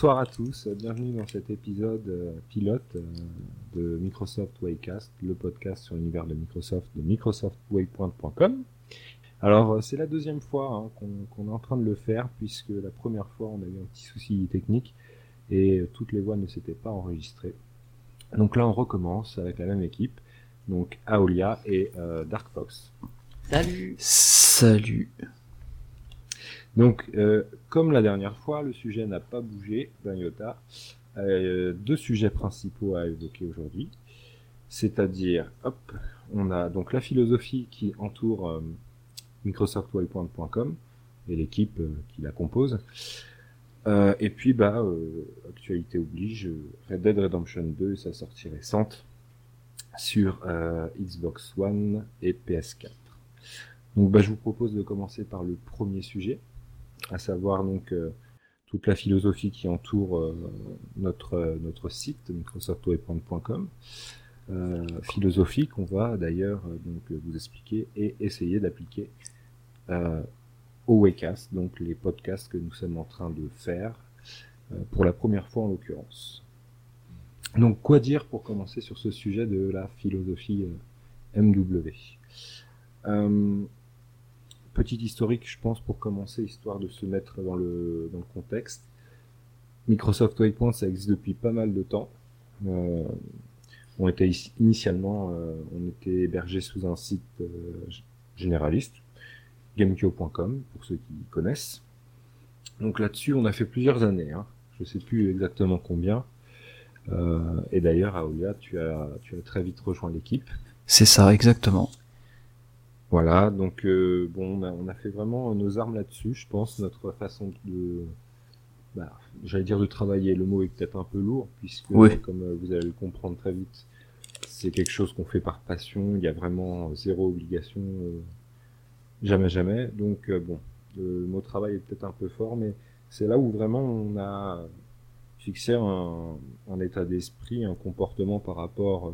Bonsoir à tous, bienvenue dans cet épisode euh, pilote euh, de Microsoft Waycast, le podcast sur l'univers de Microsoft de microsoftwaypoint.com. Alors euh, c'est la deuxième fois hein, qu'on est en train de le faire puisque la première fois on a eu un petit souci technique et toutes les voix ne s'étaient pas enregistrées. Donc là on recommence avec la même équipe, donc Aolia et Dark Fox. Salut Salut donc, euh, comme la dernière fois, le sujet n'a pas bougé d'un iota. Euh, deux sujets principaux à évoquer aujourd'hui. C'est-à-dire, hop, on a donc la philosophie qui entoure euh, MicrosoftWaypoint.com et l'équipe euh, qui la compose. Et puis, bah, actualité oblige, Red Dead Redemption 2 sa sortie récente sur Xbox One et PS4. Donc, bah, je vous propose de commencer par le premier sujet à savoir donc euh, toute la philosophie qui entoure euh, notre, euh, notre site microsoftwaypoint.com. philosophie qu'on va d'ailleurs donc vous expliquer et essayer d'appliquer au Waycast, donc les podcasts que nous sommes en train de faire pour la première fois en l'occurrence. Donc quoi dire pour commencer sur ce sujet de la philosophie MW petit historique, je pense, pour commencer, histoire de se mettre dans le, dans le contexte. Microsoft Waypoint, ça existe depuis pas mal de temps. Euh, on était initialement, euh, on était hébergé sous un site euh, généraliste, gamekio.com, pour ceux qui connaissent. Donc là-dessus, on a fait plusieurs années. Hein. Je sais plus exactement combien. Et d'ailleurs, Aolia, tu as, tu as très vite rejoint l'équipe. C'est ça, exactement. Voilà, donc euh, bon, on a, fait vraiment nos armes là-dessus, je pense, notre façon de, bah, j'allais dire de travailler. Le mot est peut-être un peu lourd puisque, comme euh, vous allez le comprendre très vite, c'est quelque chose qu'on fait par passion. Il y a vraiment zéro obligation, euh, jamais, jamais. Donc bon, le mot travail est peut-être un peu fort, mais c'est là où vraiment on a fixé un, un état d'esprit, un comportement par rapport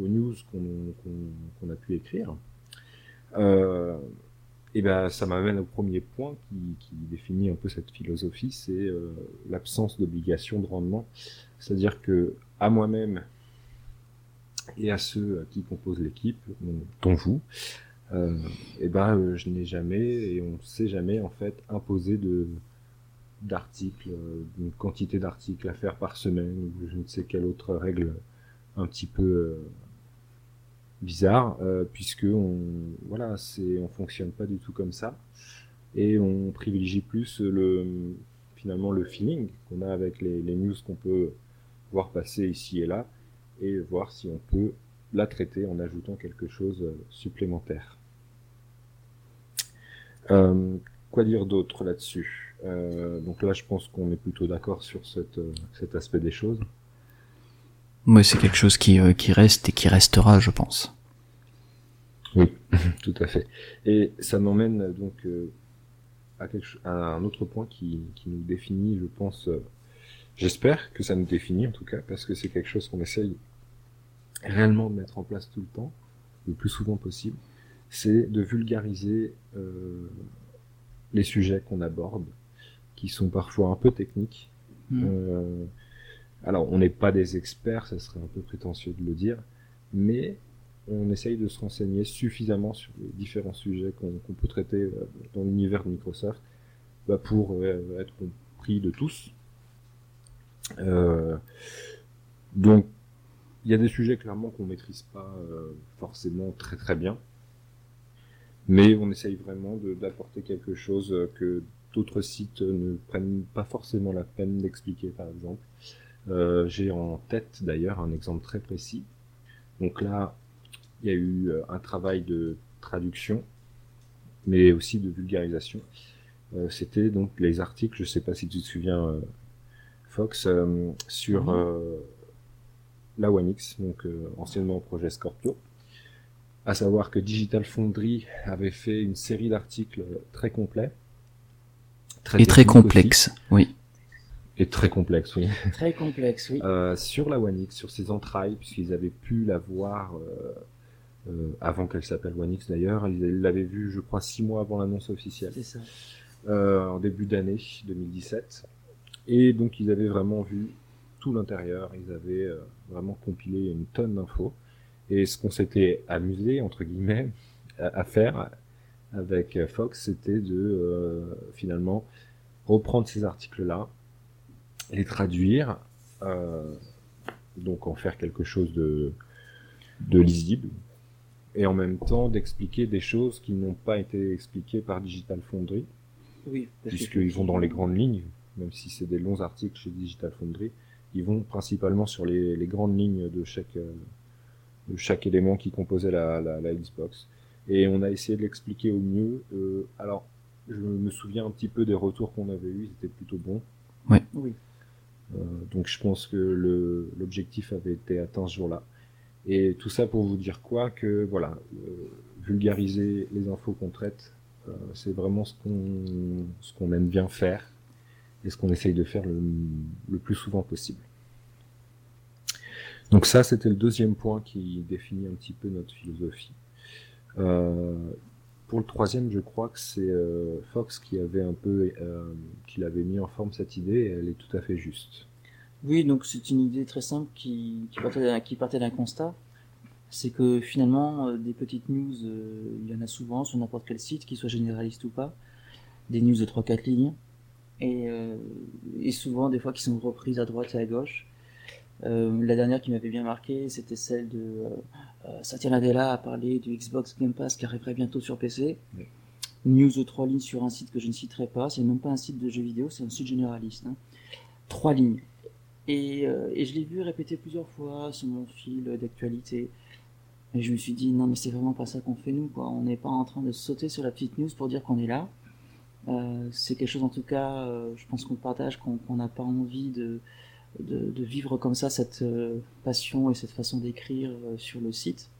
aux news qu'on a pu écrire. Euh, et ben, ça m'amène au premier point qui, définit un peu cette philosophie, c'est euh, l'absence d'obligation de rendement. C'est-à-dire que à moi-même et à ceux qui composent l'équipe, dont vous, euh, et ben, euh, je n'ai jamais et on ne sait jamais en fait imposer de d'articles, euh, d'une quantité d'articles à faire par semaine ou je ne sais quelle autre règle un petit peu bizarre euh, puisque on voilà c'est on fonctionne pas du tout comme ça et on privilégie plus le finalement le feeling qu'on a avec les, news qu'on peut voir passer ici et là et voir si on peut la traiter en ajoutant quelque chose supplémentaire. Euh, quoi dire d'autre là-dessus? Euh, Donc là, je pense qu'on est plutôt d'accord sur cet aspect des choses. Oui, c'est quelque chose qui, euh, qui reste et qui restera, je pense. Oui, tout à fait. Et ça m'emmène donc euh, à, quelque, à, un autre point qui, qui nous définit, je pense, euh, j'espère que ça nous définit en tout cas, parce que c'est quelque chose qu'on essaye réellement de mettre en place tout le temps, le plus souvent possible, c'est de vulgariser euh, les sujets qu'on aborde, qui sont parfois un peu techniques. Mmh. Alors, on n'est pas des experts, ça serait un peu prétentieux de le dire, mais on essaye de se renseigner suffisamment sur les différents sujets qu'on peut traiter euh, dans l'univers de Microsoft bah, pour euh, être compris de tous. Euh, donc, il y a des sujets clairement qu'on maîtrise pas forcément très très bien, mais on essaye vraiment d'apporter quelque chose que d'autres sites ne prennent pas forcément la peine d'expliquer, par exemple. Euh, J'ai en tête d'ailleurs un exemple très précis. Donc là, il y a eu euh, un travail de traduction, mais aussi de vulgarisation. Euh, C'était donc les articles, je sais pas si tu te souviens, Fox, sur mmh. la One X, donc anciennement projet Scorpio. À savoir que Digital Foundry avait fait une série d'articles très complets. Très Et très complexes, oui. Et très complexe, oui. Très complexe, oui. Euh, sur la One X, sur ses entrailles, puisqu'ils avaient pu la voir euh, euh, avant qu'elle s'appelle One X d'ailleurs. Ils l'avaient vue, je crois, six mois avant l'annonce officielle. C'est ça. En début d'année 2017. Et donc ils avaient vraiment vu tout l'intérieur, ils avaient vraiment compilé une tonne d'infos. Et ce qu'on s'était amusé, entre guillemets, à, faire avec Fox, c'était de finalement reprendre ces articles-là, les traduire, euh, donc en faire quelque chose de, de lisible, et en même temps d'expliquer des choses qui n'ont pas été expliquées par Digital Foundry, oui, puisqu'ils vont dans les grandes lignes, même si c'est des longs articles chez Digital Foundry, ils vont principalement sur les, les grandes lignes de chaque, euh, de chaque élément qui composait la, la, la Xbox. Et on a essayé de l'expliquer au mieux. Euh, alors, je me souviens un petit peu des retours qu'on avait eus, ils étaient plutôt bons. Ouais. Oui. Euh, donc je pense que l'objectif avait été atteint ce jour-là. Et tout ça pour vous dire quoi Que voilà, euh, vulgariser les infos qu'on traite, euh, c'est vraiment ce qu'on aime bien faire et ce qu'on essaye de faire le, plus souvent possible. Donc ça, c'était le deuxième point qui définit un petit peu notre philosophie. Pour le troisième, je crois que c'est euh, Fox qui avait un peu, euh, qui l'avait mis en forme cette idée, et elle est tout à fait juste. Oui, donc c'est une idée très simple qui, partait d'un- constat. C'est que finalement, euh, des petites news, il y en a souvent sur n'importe quel site, qu'il soit généraliste ou pas. Des news de 3-4 lignes. Et, et souvent, des fois, qui sont reprises à droite et à gauche. La dernière qui m'avait bien marqué, c'était celle de Satya Nadella a parlé du Xbox Game Pass qui arriverait bientôt sur PC. Oui. News de trois lignes sur un site que je ne citerai pas. C'est même pas un site de jeux vidéo, c'est un site généraliste. hein. Trois lignes. Et, euh, et je l'ai vu répéter plusieurs fois sur mon fil d'actualité. Et je me suis dit, non, mais c'est vraiment pas ça qu'on fait nous, quoi. On n'est pas en train de sauter sur la petite news pour dire qu'on est là. Euh, c'est quelque chose, en tout cas, euh, je pense qu'on partage, qu'on qu'on n'a pas envie de, de, de vivre comme ça cette euh, passion et cette façon d'écrire euh, sur le site.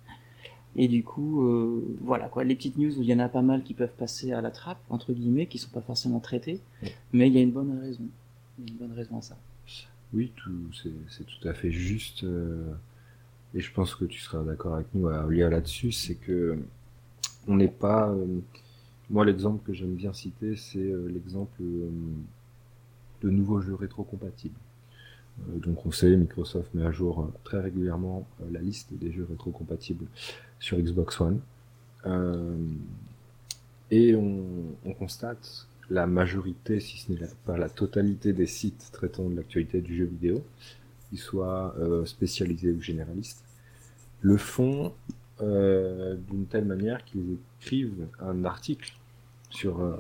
Et du coup, euh, voilà quoi, les petites news, il y en a pas mal qui peuvent passer à la trappe, entre guillemets, qui sont pas forcément traitées, Ouais. mais il y a une bonne raison. Il y a une bonne raison à ça. Oui, tout, c'est, tout à fait juste. euh, et je pense que tu seras d'accord avec nous, Aulia, là-dessus, c'est que on n'est pas. euh, moi, l'exemple que j'aime bien citer, c'est l'exemple de nouveaux jeux rétrocompatibles. Euh, donc, on sait, Microsoft met à jour euh, très régulièrement euh, la liste des jeux rétrocompatibles sur Xbox One. Et on, on constate la majorité, si ce n'est pas la totalité des sites traitant de l'actualité du jeu vidéo, qu'ils soient spécialisés ou généralistes, le font d'une telle manière qu'ils écrivent un article sur,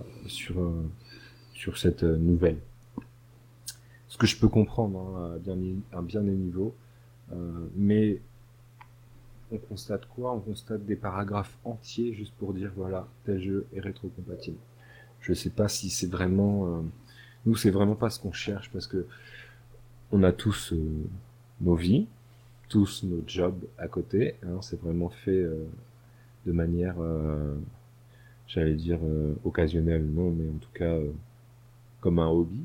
cette nouvelle. Ce que je peux comprendre hein, à bien, bien des niveaux, euh, mais on constate quoi? On constate des paragraphes entiers juste pour dire voilà, tel jeu est rétrocompatible. Je sais pas si c'est vraiment. euh, nous, c'est vraiment pas ce qu'on cherche parce que on a tous euh, nos vies, tous nos jobs à côté. Hein, c'est vraiment fait euh, de manière, j'allais dire occasionnelle, non, mais en tout cas comme un hobby.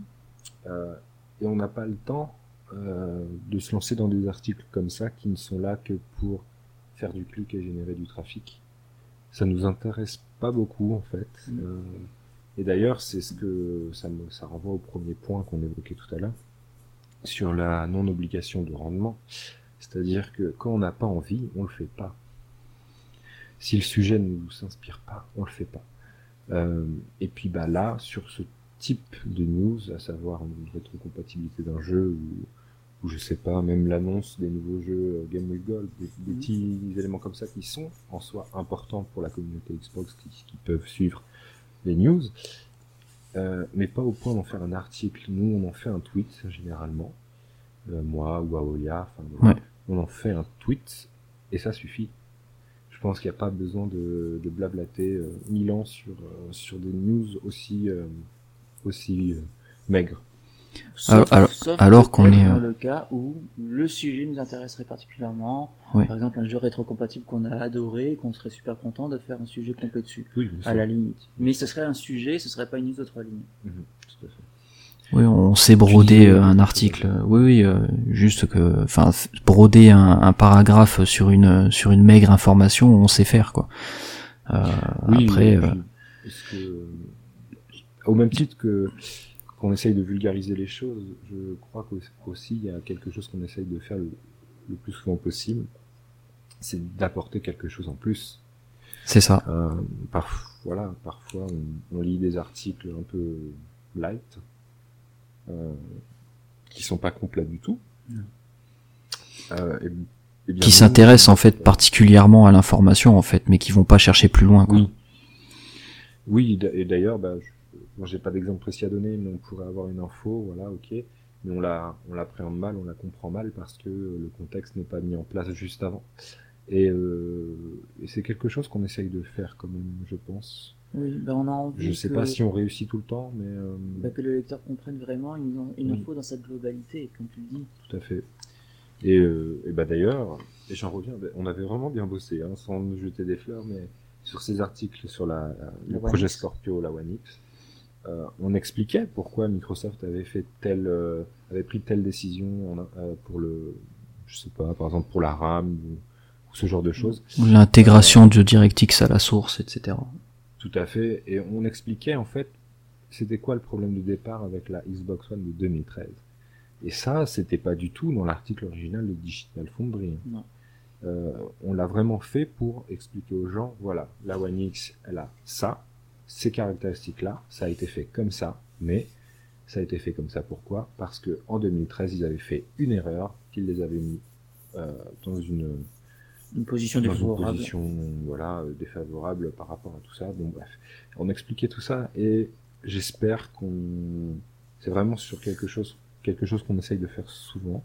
Et on n'a pas le temps euh, de se lancer dans des articles comme ça qui ne sont là que pour faire du clic et générer du trafic. Ça nous intéresse pas beaucoup en fait. Mm. Euh, et d'ailleurs, c'est ce que ça, me, ça renvoie au premier point qu'on évoquait tout à l'heure sur la non-obligation de rendement. C'est-à-dire que quand on n'a pas envie, on le fait pas. Si le sujet ne nous s'inspire pas, on le fait pas. Euh, et puis bah là, sur ce type de news, à savoir une rétrocompatibilité d'un jeu ou, ou je sais pas, même l'annonce des nouveaux jeux euh, Game with Gold, des, des Mhm. petits éléments comme ça qui sont en soi importants pour la communauté Xbox qui, qui peuvent suivre les news, euh, mais pas au point d'en faire un article. Nous, on en fait un tweet généralement, Euh, moi ou Aolia, enfin, Ouais. on en fait un tweet et ça suffit. Je pense qu'il n'y a pas besoin de, de blablater euh, mille ans sur, euh, sur des news aussi, euh, aussi euh, maigres. Alors- alors- alors qu'on est, dans euh, le cas où le sujet nous intéresserait particulièrement. Par exemple, un jeu rétrocompatible qu'on a adoré et qu'on serait super content de faire un sujet complet dessus, Oui, à la limite. Mais ce serait un sujet, ce serait pas une de trois lignes. Tout à fait. Oui, on sait broder euh, un article. Oui, oui, euh, juste que, enfin, broder un, un paragraphe sur une sur une maigre information, on sait faire quoi. Euh, Oui, après, euh, que, au même titre que qu'on essaye de vulgariser les choses, je crois qu'aussi il y a quelque chose qu'on essaye de faire le, le plus souvent possible, c'est d'apporter quelque chose en plus. C'est ça. Euh, parf- voilà, parfois on, on lit des articles un peu light, euh, qui sont pas complets du tout. Euh, et- et bien Qui s'intéressent en fait euh, particulièrement à l'information en fait, mais qui vont pas chercher plus loin. Quoi. Oui. Oui, et d'ailleurs, bah, je, bon, j'ai pas d'exemple précis à donner, mais on pourrait avoir une info, voilà, ok, mais on la, on l'appréhende mal, on la comprend mal parce que euh, le contexte n'est pas mis en place juste avant. Et, euh, et c'est quelque chose qu'on essaye de faire quand même, je pense. Oui, ben on a envie Je sais que, pas si on réussit tout le temps, mais euh, ben, que le lecteur comprenne vraiment une, une Oui. info dans sa globalité, comme tu le dis. tout à fait. Et, euh, et bah d'ailleurs, et j'en reviens, bah, on avait vraiment bien bossé, hein, sans nous jeter des fleurs, mais sur ces articles sur la, la- le projet. Scorpio, la One X, euh, on expliquait pourquoi Microsoft avait fait telle, euh, avait pris telle décision en- euh, pour le, je sais pas, par exemple pour la RAM ou, ou ce genre de choses. L'intégration de DirectX à la source, etc. Tout à fait. Et on expliquait en fait, c'était quoi le problème de départ avec la Xbox One de 2013. Et ça, c'était pas du tout dans l'article original de Digital Foundry. Non. Euh, on l'a vraiment fait pour expliquer aux gens, voilà, la One X, elle a ça, ces caractéristiques-là, ça a été fait comme ça, mais ça a été fait comme ça. Pourquoi? Parce que en 2013, ils avaient fait une erreur, qu'ils les avaient mis euh, dans une Une position dans une défavorable. position voilà euh, défavorable par rapport à tout ça. Bon bref, on expliquait tout ça et j'espère qu'on c'est vraiment sur quelque chose quelque chose qu'on essaye de faire souvent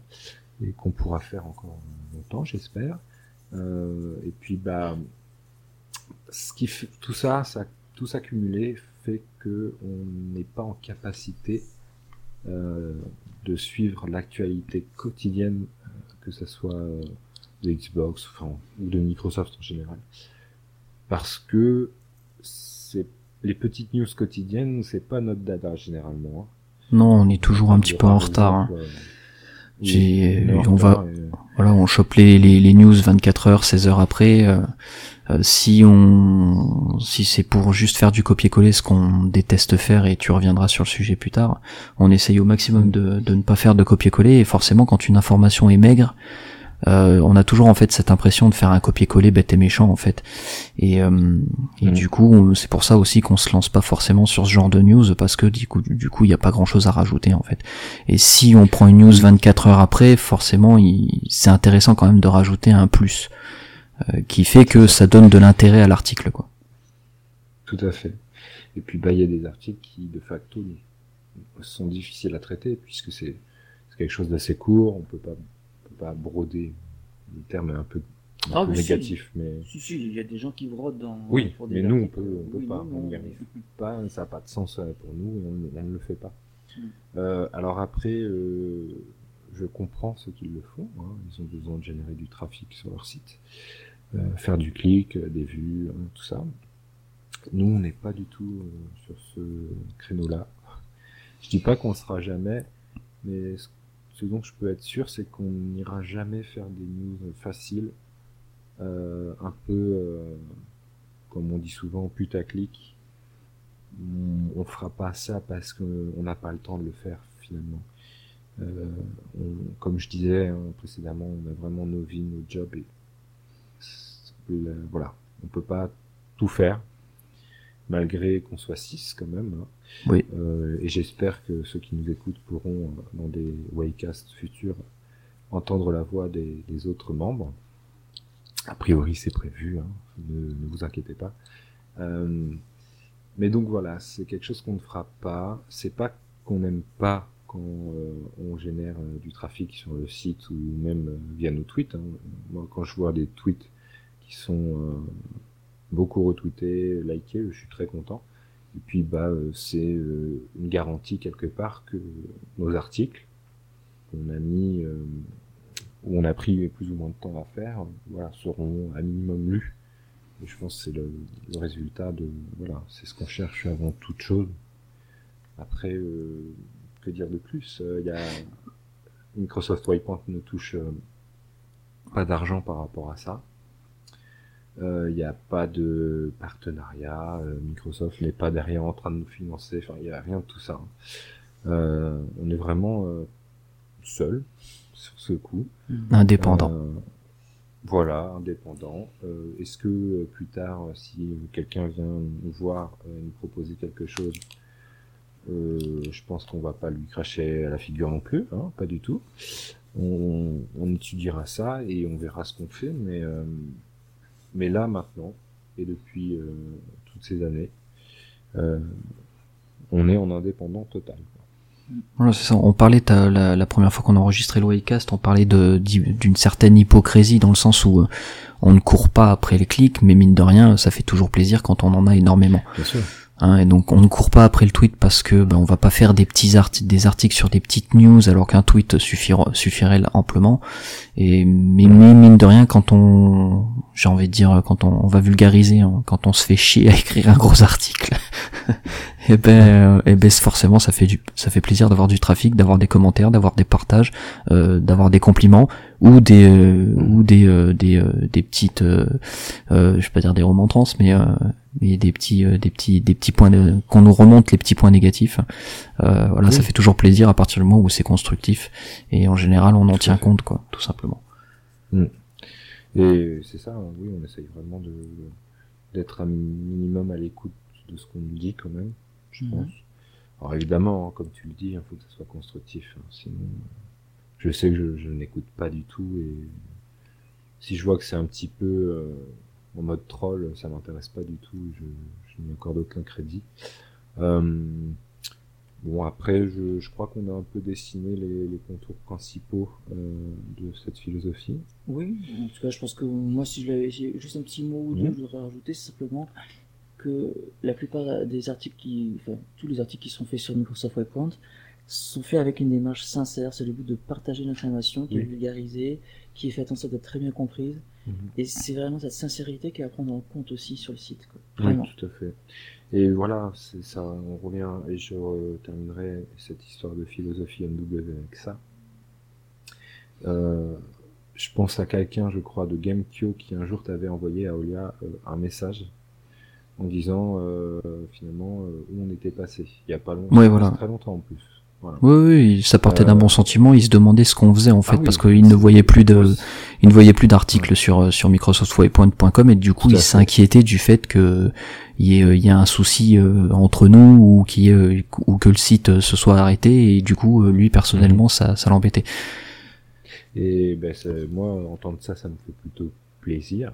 et qu'on pourra faire encore longtemps, j'espère. Euh, et puis bah ce qui fait tout ça, ça tout ça cumulé fait que on n'est pas en capacité euh, de suivre l'actualité quotidienne, euh, que ce soit euh, de Xbox, enfin, ou de Microsoft en général. Parce que c'est les petites news quotidiennes, c'est pas notre dada généralement. hein. Non, on est toujours un petit peu en retard. hein. Euh, J'ai- en on va- et- Voilà, on chope les, les, les news 24 heures, 16 heures après. euh, euh, si on, si c'est pour juste faire du copier-coller, ce qu'on déteste faire, et tu reviendras sur le sujet plus tard, on essaye au maximum de, de ne pas faire de copier-coller. Et forcément, quand une information est maigre, euh, on a toujours en fait cette impression de faire un copier-coller bête et méchant en fait. Et, euh, et Mhm. du coup, c'est pour ça aussi qu'on se lance pas forcément sur ce genre de news parce que du coup, du coup, il y a pas grand-chose à rajouter en fait. Et si on prend une news 24 heures après, forcément, il- c'est intéressant quand même de rajouter un plus euh, qui fait que ça donne de l'intérêt à l'article quoi. Tout à fait. Et puis, bah, il y a des articles qui, de facto, sont difficiles à traiter puisque c'est c'est quelque chose d'assez court. On peut pas, pas broder. Le terme est un peu, un Ah, peu mais si. négatif, mais Si, si, il y a des gens qui brodent dans. Oui, pour des mais nous, on peut, on peut Oui, pas, on non, ça n'a pas de sens euh, pour nous, on, ne- on ne le fait pas. Mm. Euh, alors après, euh, je comprends ceux qui le font, hein, ils ont besoin de générer du trafic sur leur site, euh, faire du clic, des vues, hein, tout ça. Nous, on n'est pas du tout sur ce créneau-là. Je dis pas qu'on sera jamais, mais ce, ce dont je peux être sûr, c'est qu'on n'ira jamais faire des news faciles, euh, un peu, euh, comme on dit souvent, putaclic. On, on fera pas ça parce qu'on n'a pas le temps de le faire finalement. Euh, on- comme je disais hein, précédemment, on a vraiment nos vies, nos jobs et voilà, on peut pas tout faire malgré qu'on soit six quand même. hein. Oui. Euh, et j'espère que ceux qui nous écoutent pourront euh, dans des waycasts futurs entendre la voix des, des autres membres. A priori, c'est prévu, hein, ne, ne vous inquiétez pas. Euh, mais donc voilà, c'est quelque chose qu'on ne fera pas. C'est pas qu'on n'aime pas quand euh, on génère du trafic sur le site ou même via nos tweets. hein. Moi, quand je vois des tweets qui sont beaucoup retweetés, likés, je suis très content. Et puis bah euh, c'est euh, une garantie quelque part que nos articles qu'on a mis euh, où on a pris plus ou moins de temps à faire, voilà, seront à minimum lus. Et je pense que c'est le, résultat de voilà, c'est ce qu'on cherche avant toute chose. Après, euh, que dire de plus? Il y a Microsoft Waypoint ne touche pas d'argent par rapport à ça. Euh, Il n'y a pas de partenariat. euh, Microsoft n'est pas derrière en train de nous financer. Enfin, il n'y a rien de tout ça. hein. Euh, on est vraiment euh, seul sur ce coup. Indépendant. Euh, voilà, indépendant. Euh, Est-ce que euh, plus tard, euh, si quelqu'un vient nous voir et nous proposer quelque chose, euh, je pense qu'on va pas lui cracher à la figure non plus, hein, pas du tout. On, on étudiera ça et on verra ce qu'on fait, mais euh, mais là maintenant et depuis euh, toutes ces années, euh, on est en indépendant total. Voilà, c'est ça. On parlait la, la première fois qu'on a enregistré l'Oicast, on parlait d'une certaine hypocrisie dans le sens où euh, on ne court pas après les clics, mais mine de rien, ça fait toujours plaisir quand on en a énormément. Bien sûr. Hein, et donc on ne court pas après le tweet parce que ben, on va pas faire des petits articles, des articles sur des petites news alors qu'un tweet suffira, suffirait amplement. Et mais mine de rien, quand on, j'ai envie de dire, quand on, on va vulgariser, hein, quand on se fait chier à écrire un gros article, et ben, et ben forcément ça fait du, ça fait plaisir d'avoir du trafic, d'avoir des commentaires, d'avoir des partages, euh, d'avoir des compliments ou des euh, ou des euh, des euh, des petites, euh, euh, je vais pas dire des remontrances, mais euh, mais des petits euh, des petits des petits points de- qu'on nous remonte les petits points négatifs. Euh, voilà ça fait toujours plaisir à partir du moment où c'est constructif et en général on en tient compte quoi tout simplement Et c'est ça, hein, oui, on essaye vraiment de d'être un minimum à l'écoute de ce qu'on nous dit quand même, je Mhm. pense. Alors évidemment, hein, comme tu le dis, il faut que ça soit constructif. hein, sinon, je sais que je, je n'écoute pas du tout et si je vois que c'est un petit peu euh, en mode troll, ça m'intéresse pas du tout. Je, je n'y accorde aucun crédit. Euh, bon après, je, je crois qu'on a un peu dessiné les, les contours principaux euh, de cette philosophie. Oui, en tout cas, je pense que moi, si je l'avais j'ai juste un petit mot ou deux, Mhm. je voudrais rajouter, c'est simplement que la plupart des articles qui, enfin, tous les articles qui sont faits sur Microsoft Webpoint sont faits avec une démarche sincère, c'est le but de partager l'information, qui est Oui. vulgarisée, qui est faite en sorte d'être très bien comprise, Mhm. et c'est vraiment cette sincérité qui est à prendre en compte aussi sur le site, quoi. Oui, Vraiment. tout à fait. Et voilà, c'est ça, on revient, et je terminerai cette histoire de philosophie MW avec ça. Euh, je pense à quelqu'un, je crois, de GameKyo qui un jour t'avait envoyé à Olia euh, un message en disant euh, finalement euh, où on était passé. Il y a pas longtemps, Ouais, voilà. très longtemps en plus. Voilà. oui oui ça partait d'un Euh, bon sentiment il se demandait ce qu'on faisait en fait Ah oui, parce qu'il ne voyait plus de c'est- il ne voyait plus d'articles sur euh, sur microsoftwaypoint.com et du coup il fait. s'inquiétait du fait que il y euh, y a un souci euh, entre nous ou qui ou que le site se soit arrêté et du coup lui personnellement Mhm. ça ça l'embêtait Et ben, moi, entendre ça, ça me fait plutôt plaisir,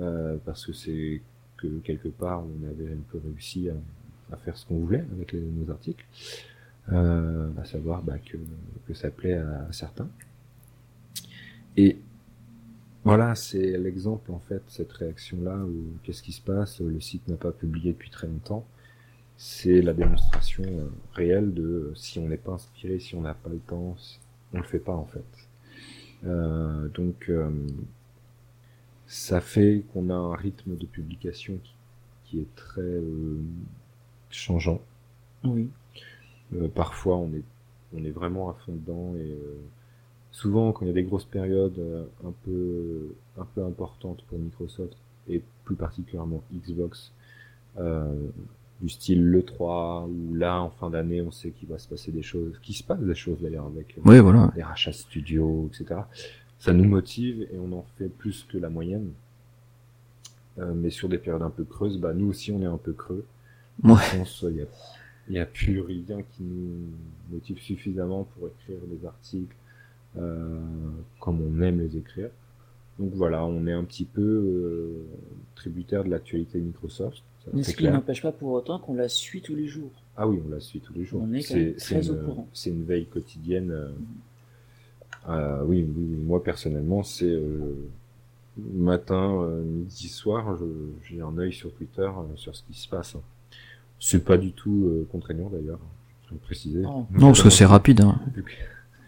euh, parce que c'est que quelque part, on avait un peu réussi à, à faire ce qu'on voulait avec les- nos articles, euh, à savoir bah, que, que ça plaît à, certains. Et voilà, c'est l'exemple en fait, cette réaction-là, où qu'est-ce qui se passe, le site n'a pas publié depuis très longtemps. C'est la démonstration euh, réelle de euh, si on n'est pas inspiré, si on n'a pas le temps, on le fait pas en fait. Euh, donc, euh, ça fait qu'on a un rythme de publication qui, qui est très euh, changeant. Oui. Euh, parfois, on est, on est vraiment à fond dedans et euh, souvent, quand il y a des grosses périodes euh, un peu, un peu importantes pour Microsoft et plus particulièrement Xbox, euh, du style l'E3 ou là en fin d'année, on sait qu'il va se passer des choses, qu'il se passe des choses d'ailleurs avec oui voilà les rachats studio, etc. Ça nous motive et on en fait plus que la moyenne. Euh, mais sur des périodes un peu creuses, bah nous aussi on est un peu creux. Ouais. Je pense il y a, y a plus rien qui nous motive suffisamment pour écrire des articles euh, comme on aime les écrire. Donc voilà, on est un petit peu euh, tributaire de l'actualité Microsoft. ça, Mais ce qui n'empêche pas pour autant qu'on la suit tous les jours. Ah oui, on la suit tous les jours. On est très au courant. c'est une veille quotidienne. euh, euh, oui, oui, moi personnellement, c'est matin, midi, soir, j'ai un œil sur Twitter sur ce qui se passe. C'est pas du tout euh, contraignant d'ailleurs, je tiens à le préciser. Oh. non parce que c'est rapide hein.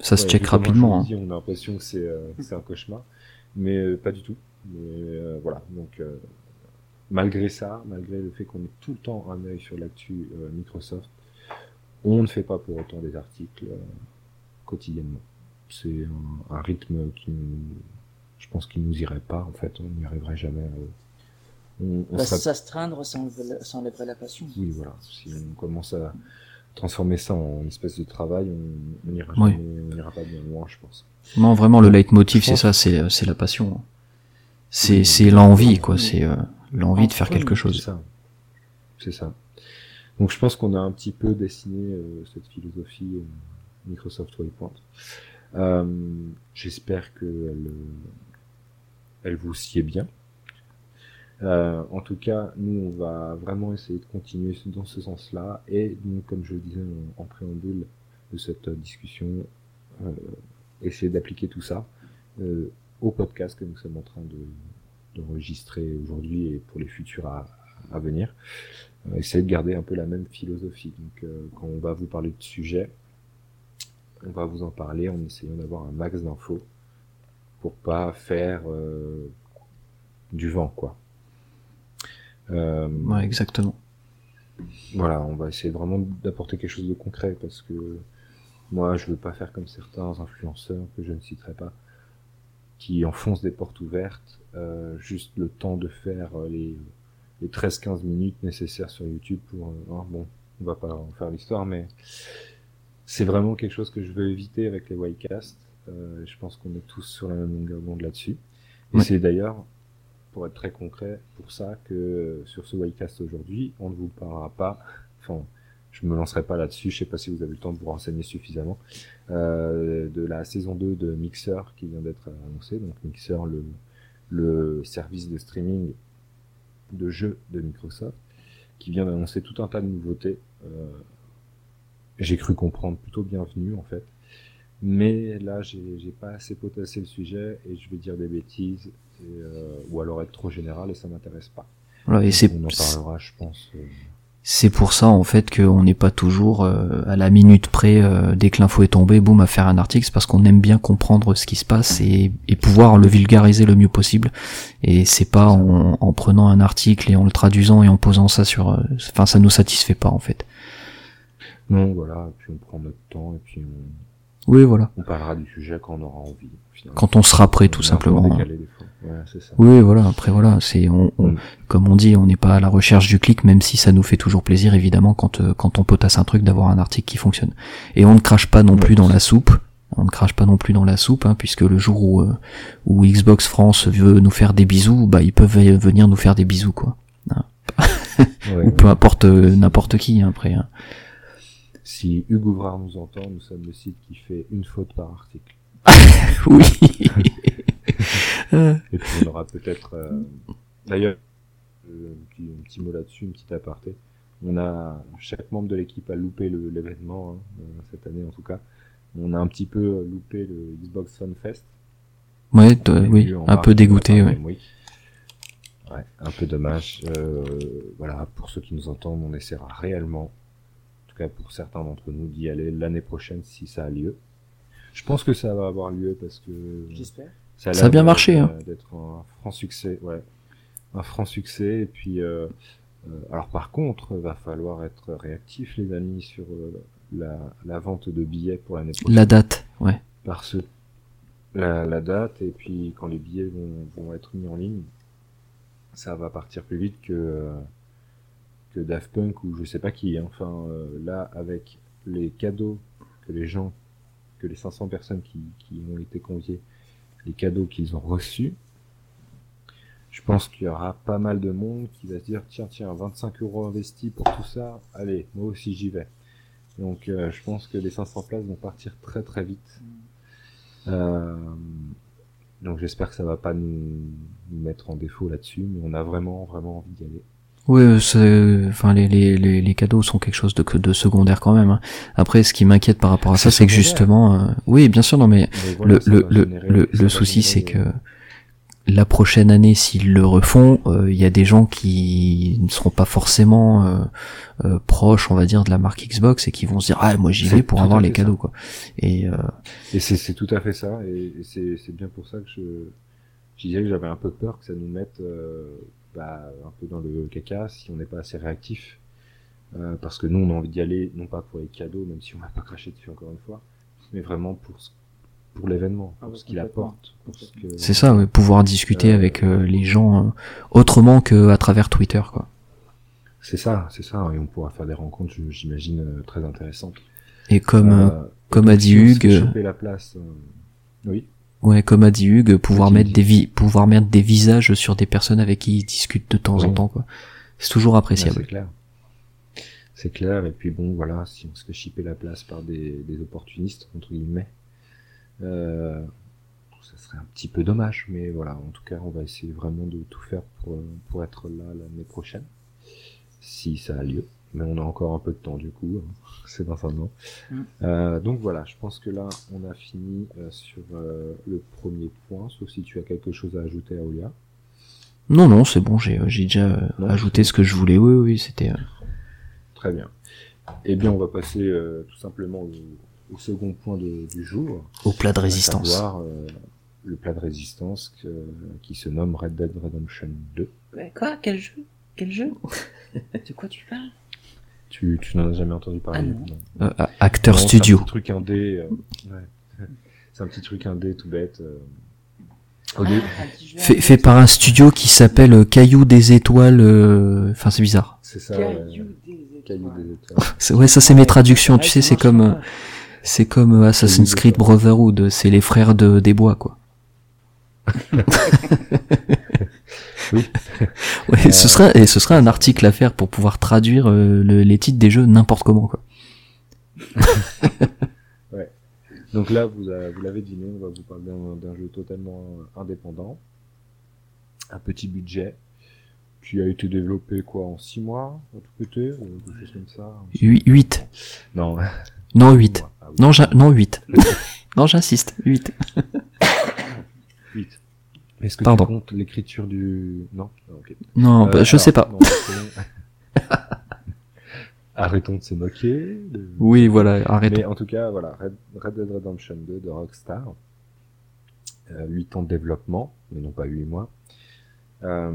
Ça se check rapidement je hein. dis, On a l'impression que c'est euh, que c'est un cauchemar, mais euh, pas du tout. Mais euh, voilà, donc euh, malgré ça, malgré le fait qu'on ait tout le temps un œil sur l'actu euh, Microsoft, on ne fait pas pour autant des articles euh, quotidiennement. C'est un, un rythme qui, nous, je pense, qu'il nous irait pas. En fait, on n'y arriverait jamais. euh, on, on Bah, S'astreindre, ça enlèverait la- ça enlèverait la passion. oui, voilà. Si on commence à, transformer ça en une espèce de travail, on n'ira Oui. jamais- on n'ira pas bien loin, je pense. Non, vraiment, le leitmotiv, c'est ça, c'est c'est la passion. C'est Oui, l'envie, quoi. C'est euh, l'envie de faire quelque C'est chose. ça. C'est ça. Donc je pense qu'on a un petit peu dessiné euh, cette philosophie euh, Microsoft Waypoint. Euh, J'espère que elle, euh, elle vous sied bien. Euh, en tout cas, nous, on va vraiment essayer de continuer dans ce sens-là. Et donc, comme je le disais en, préambule de cette euh, discussion, euh, essayer d'appliquer tout ça au podcast que nous sommes en train de, d'enregistrer aujourd'hui et pour les futurs à, venir. Essayer de garder un peu la même philosophie. Donc, quand on va vous parler de sujets, on va vous en parler en essayant d'avoir un max d'infos pour pas faire du vent, quoi. Euh, Ouais, exactement. voilà, on va essayer vraiment d'apporter quelque chose de concret parce que moi, je veux pas faire comme certains influenceurs que je ne citerai pas, qui enfoncent des portes ouvertes, euh, juste le temps de faire euh, les, les 13-15 minutes nécessaires sur YouTube pour... euh, hein, bon, on va pas en faire l'histoire, mais c'est vraiment quelque chose que je veux éviter avec les. Euh, je pense qu'on est tous sur la même longueur d'onde là-dessus. Et Ouais. c'est d'ailleurs, pour être très concret, pour ça que sur ce Wildcast aujourd'hui, on ne vous parlera pas, enfin, je me lancerai pas là-dessus, je sais pas si vous avez le temps de vous renseigner suffisamment, euh, de la saison 2 de Mixer qui vient d'être annoncée. Donc Mixer, le, service de streaming de jeux de Microsoft, qui vient d'annoncer tout un tas de nouveautés. Euh, j'ai cru comprendre plutôt bienvenue en fait. Mais là, j'ai pas assez potassé le sujet et je vais dire des bêtises et, euh, ou alors être trop général et ça m'intéresse pas. Voilà, et c'est On en parlera, je pense. euh, c'est pour ça en fait qu'on n'est pas toujours euh, à la minute près euh, dès que l'info est tombée, boum, à faire un article, c'est parce qu'on aime bien comprendre ce qui se passe et, et pouvoir le vulgariser le mieux possible. Et c'est pas en, en prenant un article et en le traduisant et en posant ça sur, euh, enfin ça nous satisfait pas en fait. Non, voilà, puis on prend notre temps et puis on, Oui, voilà. on parlera du sujet quand on aura envie. finalement. Quand on sera prêt, tout On simplement. hein. décalé. Ouais, c'est ça. Oui, voilà. Après, voilà, c'est, on, on- Mm. comme on dit, on n'est pas à la recherche du clic, même si ça nous fait toujours plaisir, évidemment, quand euh, quand on potasse un truc, d'avoir un article qui fonctionne. Et on ne crache pas non Ouais, plus dans la soupe. On ne crache pas non plus dans la soupe, hein, puisque le jour où euh, où Xbox France veut nous faire des bisous, bah ils peuvent venir nous faire des bisous, quoi. Ouais, Ou peu importe euh, n'importe qui, hein, après. hein. Si Hugues Ouvrard nous entend, nous sommes le site qui fait une faute par article. Oui. Euh, Et puis on aura peut-être... euh, D'ailleurs, euh, un petit, un petit mot là-dessus, une petite aparté. On a chaque membre de l'équipe a loupé l'événement hein, cette année en tout cas. On a un petit peu loupé le Xbox Fun Fest. ouais, oui, un peu dégoûté, ouais. Ouais, un peu dommage. Euh, voilà, pour ceux qui nous entendent, on essaiera réellement, en tout cas pour certains d'entre nous, d'y aller l'année prochaine si ça a lieu. Je pense que ça va avoir lieu parce que J'espère. Ça a, Ça a l'air bien marché, hein. D'être un franc succès, ouais. Un franc succès. Et puis, euh, euh, alors par contre, va falloir être réactif, les amis, sur euh, la, la vente de billets pour l'année prochaine La date, ouais. parce la, la date et puis quand les billets vont, vont être mis en ligne, ça va partir plus vite que euh, que Daft Punk ou je sais pas qui. hein. Enfin euh, là avec les cadeaux que les gens, que les 500 personnes qui, qui ont été conviées, les cadeaux qu'ils ont reçus, je pense qu'il y aura pas mal de monde qui va se dire tiens tiens 25 euros investis pour tout ça, allez moi aussi j'y vais. Donc euh, je pense que les 500 places vont partir très très vite. Euh, donc j'espère que ça va pas nous, nous mettre en défaut là-dessus, mais on a vraiment vraiment envie d'y aller. Oui, euh, c'est, enfin les, les, les, les cadeaux sont quelque chose de, de secondaire quand même. hein. Après, ce qui m'inquiète par rapport à ça, C'est que justement, euh, oui, bien sûr, non, mais Mais voilà, le, le, le, générer- le, souci, c'est que la prochaine année, s'ils le refont, euh, il y a des gens qui ne seront pas forcément euh, euh, proches, on va dire, de la marque Xbox et qui vont se dire ah moi j'y vais pour avoir les cadeaux quoi. Et euh, Et c'est c'est tout à fait ça, et, et c'est c'est bien pour ça que je, je disais que j'avais un peu peur que ça nous mette euh, bah, un peu dans le caca si on n'est pas assez réactif. Euh, parce que nous, on a envie d'y aller, non pas pour les cadeaux, même si on va pas cracher dessus encore une fois, mais vraiment pour, ce- pour l'événement, Ah pour ouais, ce qu'il apporte. Pour ce que... c'est ça, ouais, pouvoir discuter Euh, avec euh, les gens euh, autrement que à travers Twitter quoi. C'est ça, c'est ça, et on pourra faire des rencontres, j'imagine, euh, très intéressantes. Et comme, comme a dit Hugues, choper la place. euh, Oui. Ouais, comme a dit Hugues, pouvoir mettre des vi pouvoir mettre des visages sur des personnes avec qui ils discutent de temps en temps, quoi. C'est toujours Ouais, appréciable. c'est clair. C'est clair, et puis bon, voilà, si on se fait chipper la place par des, des opportunistes, entre guillemets, euh, ça serait un petit peu dommage, mais voilà, en tout cas, on va essayer vraiment de tout faire pour, pour être là l'année prochaine, si ça a lieu. Mais on a encore un peu de temps, du coup, hein, c'est dans un an. Mm. Euh, donc voilà, je pense que là, on a fini euh, sur euh, le premier point, sauf si tu as quelque chose à ajouter à Olia. Non, non, c'est bon, j'ai j'ai déjà euh, Non, ajouté ce que je voulais. Oui, oui, c'était. euh, Très bien. Eh bien, on va passer euh, tout simplement au, au second point de- du jour. au plat de résistance. savoir, euh, le plat de résistance que- qui se nomme Red Dead Redemption 2. Ouais, Quoi? Quel jeu? Quel jeu? De quoi tu parles? Tu, tu n'en as jamais entendu parler Ah non. Euh, a- Acteur Non, Studio. C'est un petit truc indé. euh, ouais. C'est un petit truc indé tout bête. euh. Ah, Fait, fait par un studio qui s'appelle euh, Caillou des étoiles. euh, Enfin, c'est bizarre. C'est ça. Caillou des Caillou étoiles. des étoiles. Ouais, ça c'est mes traductions. Ouais, Tu sais, c'est comme euh, c'est comme euh, Assassin's Caillou Creed Brotherhood. C'est les frères de des bois, quoi. Oui. Ouais, ce serait et ce serait un article à faire pour pouvoir traduire euh, le- les titres des jeux n'importe comment, quoi. Donc là, vous, a- vous l'avez deviné, on va vous parler d'un jeu totalement euh, indépendant, un petit budget, qui a été développé quoi en 6 mois, en tout pété, ou quelque chose comme ça. 8. Non, Non, six 8. mois. Ah oui. Non, non 8. non, j'insiste. 8. Est-ce que Pardon. tu comptes l'écriture du... Non? Ah. Non, Euh, bah, je alors, sais pas. non, Arrêtons de se moquer. de- Oui, voilà, arrête. Mais en tout cas, voilà, Red, Red Dead Redemption 2 de Rockstar. Euh, 8 ans de développement, mais non pas 8 mois. Euh,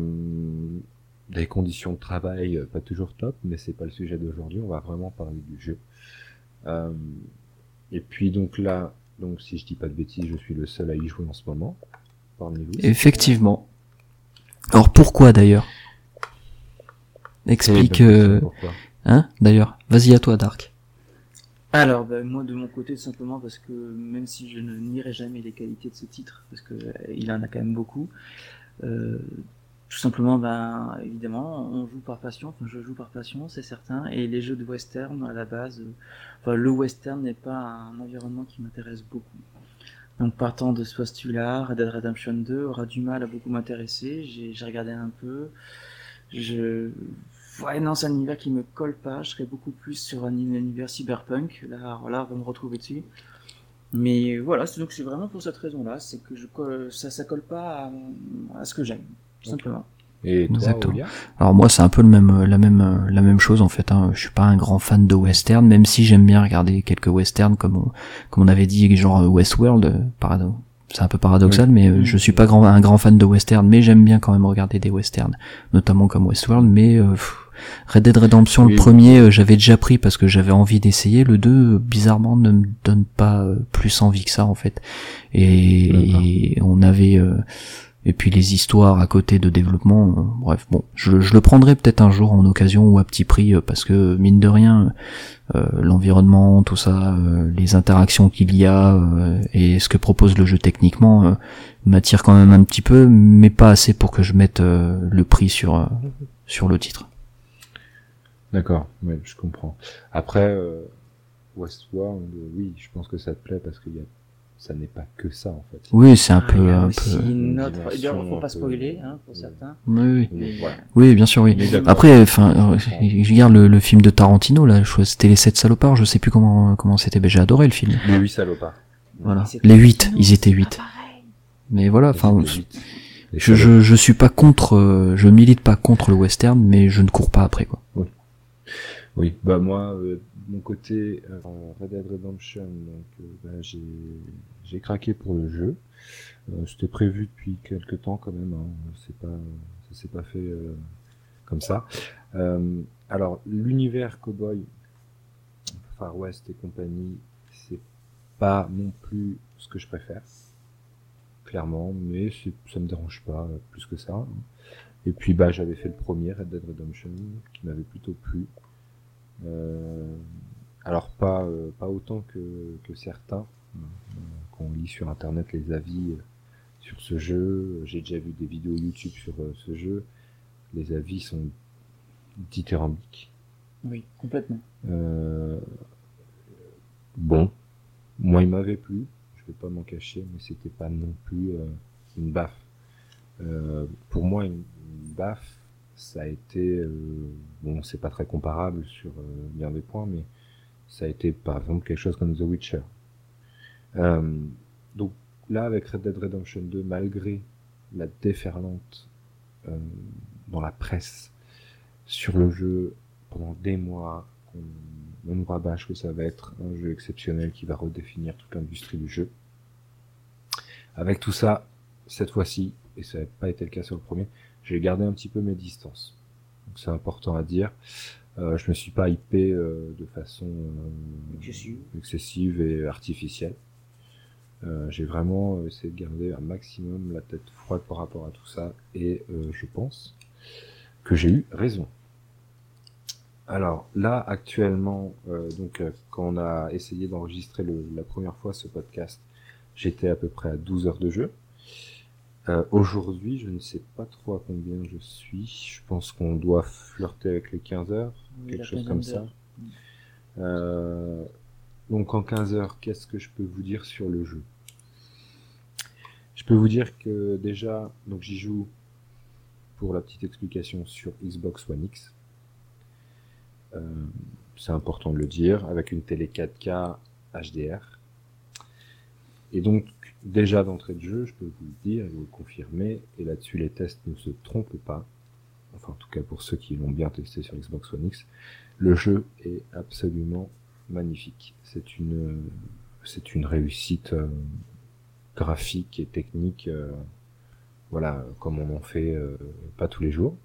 des conditions de travail euh, pas toujours top, mais c'est pas le sujet d'aujourd'hui. On va vraiment parler du jeu. Euh, et puis donc là, donc si je dis pas de bêtises, je suis le seul à y jouer en ce moment parmi vous. Effectivement. Alors pourquoi d'ailleurs? Explique. Euh, pourquoi? Hein D'ailleurs, vas-y à toi, Dark. Alors, ben, moi de mon côté, tout simplement parce que même si je ne nierai jamais les qualités de ce titre, parce que euh, il en a quand même beaucoup, euh, tout simplement, ben évidemment, on joue par passion. Enfin, je joue par passion, c'est certain. Et les jeux de western, à la base, euh, enfin, le western n'est pas un environnement qui m'intéresse beaucoup. Donc, partant de ce postulat, Red Dead Redemption 2 aura du mal à beaucoup m'intéresser. J'ai regardé un peu. Je Ouais, non, c'est un univers qui me colle pas. Je serais beaucoup plus sur un univers cyberpunk. Là, alors là, on va me retrouver dessus. Mais voilà, c'est donc c'est vraiment pour cette raison-là, c'est que je colle, ça, ça colle pas à, à ce que j'aime, tout simplement. Et toi, Exactement. Olia Alors moi, c'est un peu le même, la même, la même chose en fait. Hein. Je suis pas un grand fan de western, même si j'aime bien regarder quelques westerns, comme on, comme on avait dit, genre euh, Westworld. euh, parado- C'est un peu paradoxal, mais euh, je suis pas grand, un grand fan de western, mais j'aime bien quand même regarder des westerns, notamment comme Westworld. Mais euh, Red Dead Redemption, Oui. le premier, euh, j'avais déjà pris parce que j'avais envie d'essayer. Le 2, euh, bizarrement, ne me donne pas plus envie que ça en fait. Et, et on avait euh, et puis les histoires à côté de développement, euh, bref, bon, je, je le prendrai peut-être un jour en occasion ou à petit prix, euh, parce que mine de rien, euh, l'environnement, tout ça, euh, les interactions qu'il y a euh, et ce que propose le jeu techniquement euh, m'attire quand même un petit peu, mais pas assez pour que je mette le prix sur sur le titre. D'accord, ouais, je comprends. Après, Westworld, oui, je pense que ça te plaît parce que y a... ça n'est pas que ça en fait. Oui, c'est un Ah, il peu, un aussi peu. une autre, dimension d'ailleurs, faut pas peu- spoiler, hein, pour certains. Oui, oui. Oui, voilà. Oui, bien sûr, oui. Après, enfin, euh, je regarde le, le film de Tarantino là, je- c'était les sept salopards, je sais plus comment comment c'était, mais j'ai adoré le film. Les huit salopards. Voilà. Les huit, ils étaient huit. Mais voilà, enfin, je, je je suis pas contre, euh, je milite pas contre le western, mais je ne cours pas après quoi. Oui, bah moi, euh, mon côté, euh, Red Dead Redemption, euh, bah, j'ai craqué pour le jeu. Euh, C'était prévu depuis quelques temps quand même. Hein. C'est pas, ça s'est pas fait comme ça. Alors l'univers cowboy, Far West et compagnie, c'est pas non plus ce que je préfère, clairement, mais ça me dérange pas plus que ça. Et puis bah j'avais fait le premier Red Dead Redemption qui m'avait plutôt plu. Euh, alors pas euh, pas autant que, que certains euh, quand on lit sur internet les avis sur ce jeu. J'ai déjà vu des vidéos YouTube sur ce jeu. Les avis sont dithyrambiques. Oui, complètement. Euh, bon, moi il m'avait plu, je vais pas m'en cacher, mais c'était pas non plus euh, une baffe. Euh, pour moi, une, une baffe, ça a été, euh, bon, c'est pas très comparable sur euh, bien des points, mais ça a été par exemple quelque chose comme The Witcher. Euh, donc là, avec Red Dead Redemption 2, malgré la déferlante dans la presse sur le jeu pendant des mois, qu'on on nous rabâche que ça va être un jeu exceptionnel qui va redéfinir toute l'industrie du jeu. Avec tout ça, cette fois-ci, et ça n'a pas été le cas sur le premier, j'ai gardé un petit peu mes distances. Donc c'est important à dire. Euh, je me suis pas hypé euh, de façon euh, Excessive. excessive et artificielle. Euh, j'ai vraiment essayé de garder un maximum la tête froide par rapport à tout ça et euh, je pense que j'ai eu raison. Alors là actuellement, euh, donc euh, quand on a essayé d'enregistrer la première fois ce podcast, j'étais à peu près à 12 heures de jeu. Euh, Aujourd'hui, je ne sais pas trop à combien je suis. Je pense qu'on doit flirter avec les 15 heures, Oui, quelque chose comme ça. Euh, donc en 15 heures, qu'est-ce que je peux vous dire sur le jeu? Je peux vous dire que déjà, donc j'y joue pour la petite explication sur Xbox One X. Euh, c'est important de le dire, avec une télé 4K HDR. Et donc déjà d'entrée de jeu, je peux vous le dire et vous le confirmer, et là-dessus les tests ne se trompent pas. Enfin en tout cas pour ceux qui l'ont bien testé sur Xbox One X, le jeu est absolument magnifique. C'est une, réussite euh, graphique et technique, euh, voilà, comme on en fait euh, pas tous les jours.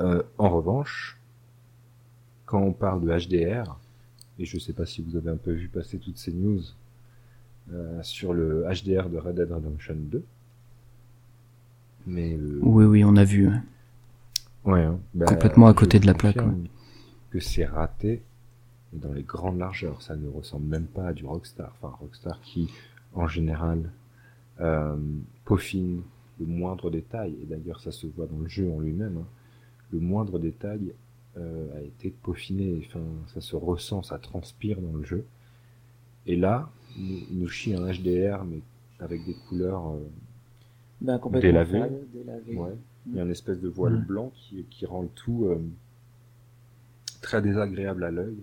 En revanche, quand on parle de HDR, et je sais pas si vous avez un peu vu passer toutes ces news euh, sur le HDR de Red Dead Redemption 2, mais le, Oui, oui, on a vu. Ouais, hein. Bah, Complètement à côté de la plaque, Que c'est raté dans les grandes largeurs. Ça ne ressemble même pas à du Rockstar. Enfin, Rockstar qui, en général, euh, peaufine le moindre détail. Et d'ailleurs, ça se voit dans le jeu en lui-même. hein. Le moindre détail euh, a été peaufiné. Enfin, ça se ressent, ça transpire dans le jeu. Et là, il nous chie un HDR, mais avec des couleurs. euh, Bah, complètement Délavé. fade, délavé. Ouais. Il y a une espèce de voile Mm. blanc qui, qui rend le tout euh, très désagréable à l'œil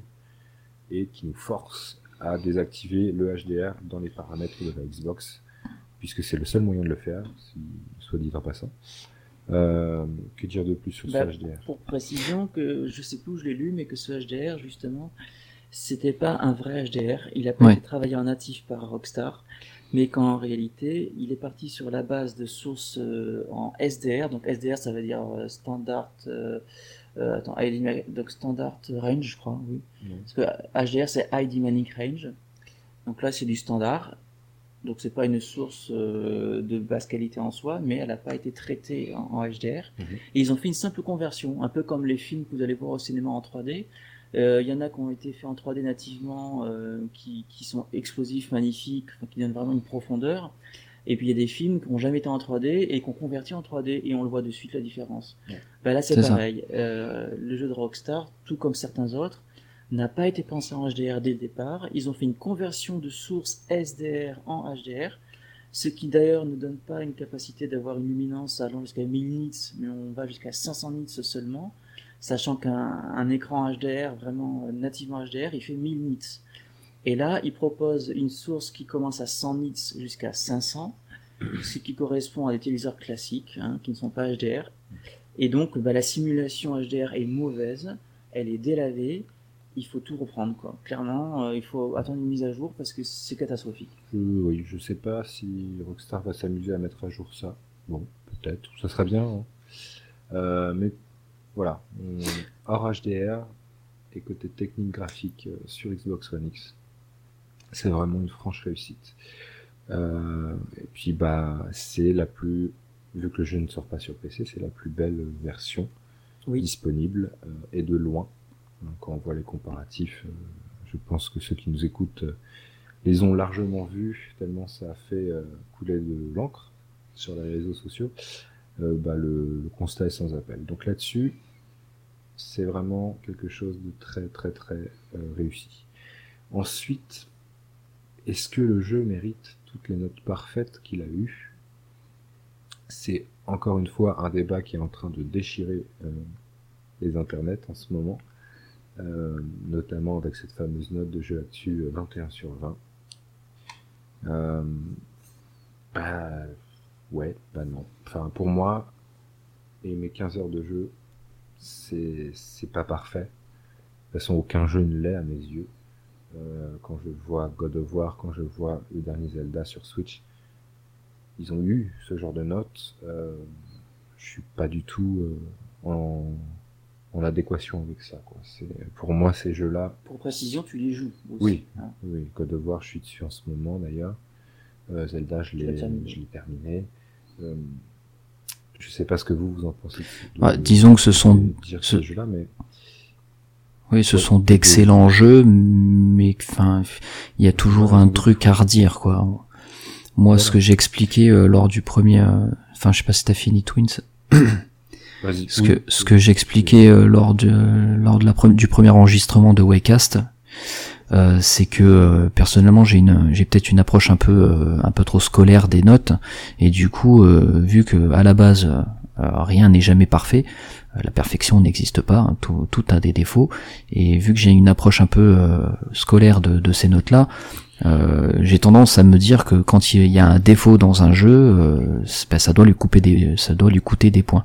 et qui nous force à désactiver le HDR dans les paramètres de la Xbox, puisque c'est le seul moyen de le faire, si, soit dit en passant. Euh, que dire de plus sur Bah, ce HDR Pour précision, que je sais plus où je l'ai lu, mais que ce HDR, justement, c'était pas un vrai HDR. Il a pas Ouais. été travaillé en natif par Rockstar, mais qu'en réalité, il est parti sur la base de sources euh, en SDR. Donc SDR, ça veut dire euh, standard. euh, euh, attends, ID donc standard range, je crois, oui. Ouais. Parce que HDR, c'est High Dynamic Range. Donc là, c'est du standard. Donc c'est pas une source euh, de basse qualité en soi, mais elle n'a pas été traitée en, en HDR. Mhm. Et ils ont fait une simple conversion, un peu comme les films que vous allez voir au cinéma en 3D. Euh, Il y en a qui ont été faits en 3D nativement, euh, qui, qui sont explosifs, magnifiques, qui donnent vraiment une profondeur. Et puis il y a des films qui n'ont jamais été en 3D et qu'on converti en 3D et on le voit de suite la différence. Ouais. Bah là c'est pareil. Euh, le jeu de Rockstar, tout comme certains autres, n'a pas été pensé en HDR dès le départ. Ils ont fait une conversion de source SDR en HDR, ce qui d'ailleurs ne donne pas une capacité d'avoir une luminance allant jusqu'à 1000 nits, mais on va jusqu'à 500 nits seulement, sachant qu'un un écran HDR, vraiment euh, nativement HDR, il fait 1000 nits. Et là, ils proposent une source qui commence à 100 nits jusqu'à 500, ce qui correspond à des téléviseurs classiques, hein, qui ne sont pas HDR. Et donc, bah, la simulation HDR est mauvaise, elle est délavée, il faut tout reprendre. Clairement, euh, il faut attendre une mise à jour parce que c'est catastrophique. Je, oui, je sais pas si Rockstar va s'amuser à mettre à jour ça. Bon, peut-être, ça serait bien. hein. Euh, mais voilà, hors HDR et côté technique graphique euh, sur Xbox One X, c'est vraiment une franche réussite. Euh, et puis bah, c'est la plus vu que le jeu ne sort pas sur PC, c'est la plus belle version Oui. disponible euh, et de loin. Quand on voit les comparatifs, euh, je pense que ceux qui nous écoutent les ont largement vus, tellement ça a fait couler de l'encre sur les réseaux sociaux. Bah, le, le constat est sans appel. Donc là-dessus, c'est vraiment quelque chose de très très très euh, réussi. Ensuite, est-ce que le jeu mérite toutes les notes parfaites qu'il a eues? C'est encore une fois un débat qui est en train de déchirer euh, les internets en ce moment, euh, notamment avec cette fameuse note de jeu là-dessus, euh, 21 sur 20. Euh, bah, ouais, bah non. Enfin, pour moi, et mes 15 heures de jeu, c'est pas parfait. De toute façon, aucun jeu ne l'est à mes yeux. Euh, quand je vois God of War, quand je vois le dernier Zelda sur Switch, ils ont eu ce genre de notes. Euh, je suis pas du tout euh, en, en adéquation avec ça. Quoi. Pour moi, ces jeux-là, Pour précision, tu les joues aussi. Oui. hein. oui, God of War, je suis dessus en ce moment d'ailleurs. Euh, Zelda, je l'ai, terminé. je l'ai terminé. Euh, je sais pas ce que vous vous en pensez. de- Ouais, disons que ce sont- dire ce- ces jeux-là, mais Oui, ce Ouais, sont d'excellents jeux, mais enfin, il y a toujours un truc à redire, quoi. Moi, ce Voilà. que j'ai expliqué euh, lors du premier, euh, enfin, je sais pas si t'as fini Twins, vas-y. ce que ce que j'expliquais euh, lors de lors de la pre- du premier enregistrement de Waycast, euh, c'est que euh, personnellement j'ai une j'ai peut-être une approche un peu euh, un peu trop scolaire des notes et du coup euh, vu que à la base rien n'est jamais parfait, la perfection n'existe pas, hein, tout tout a des défauts et vu que j'ai une approche un peu euh, scolaire de, de ces notes là. j'ai tendance à me dire que quand il y a un défaut dans un jeu, euh, ben, ça doit lui couper des, ça doit lui coûter des points.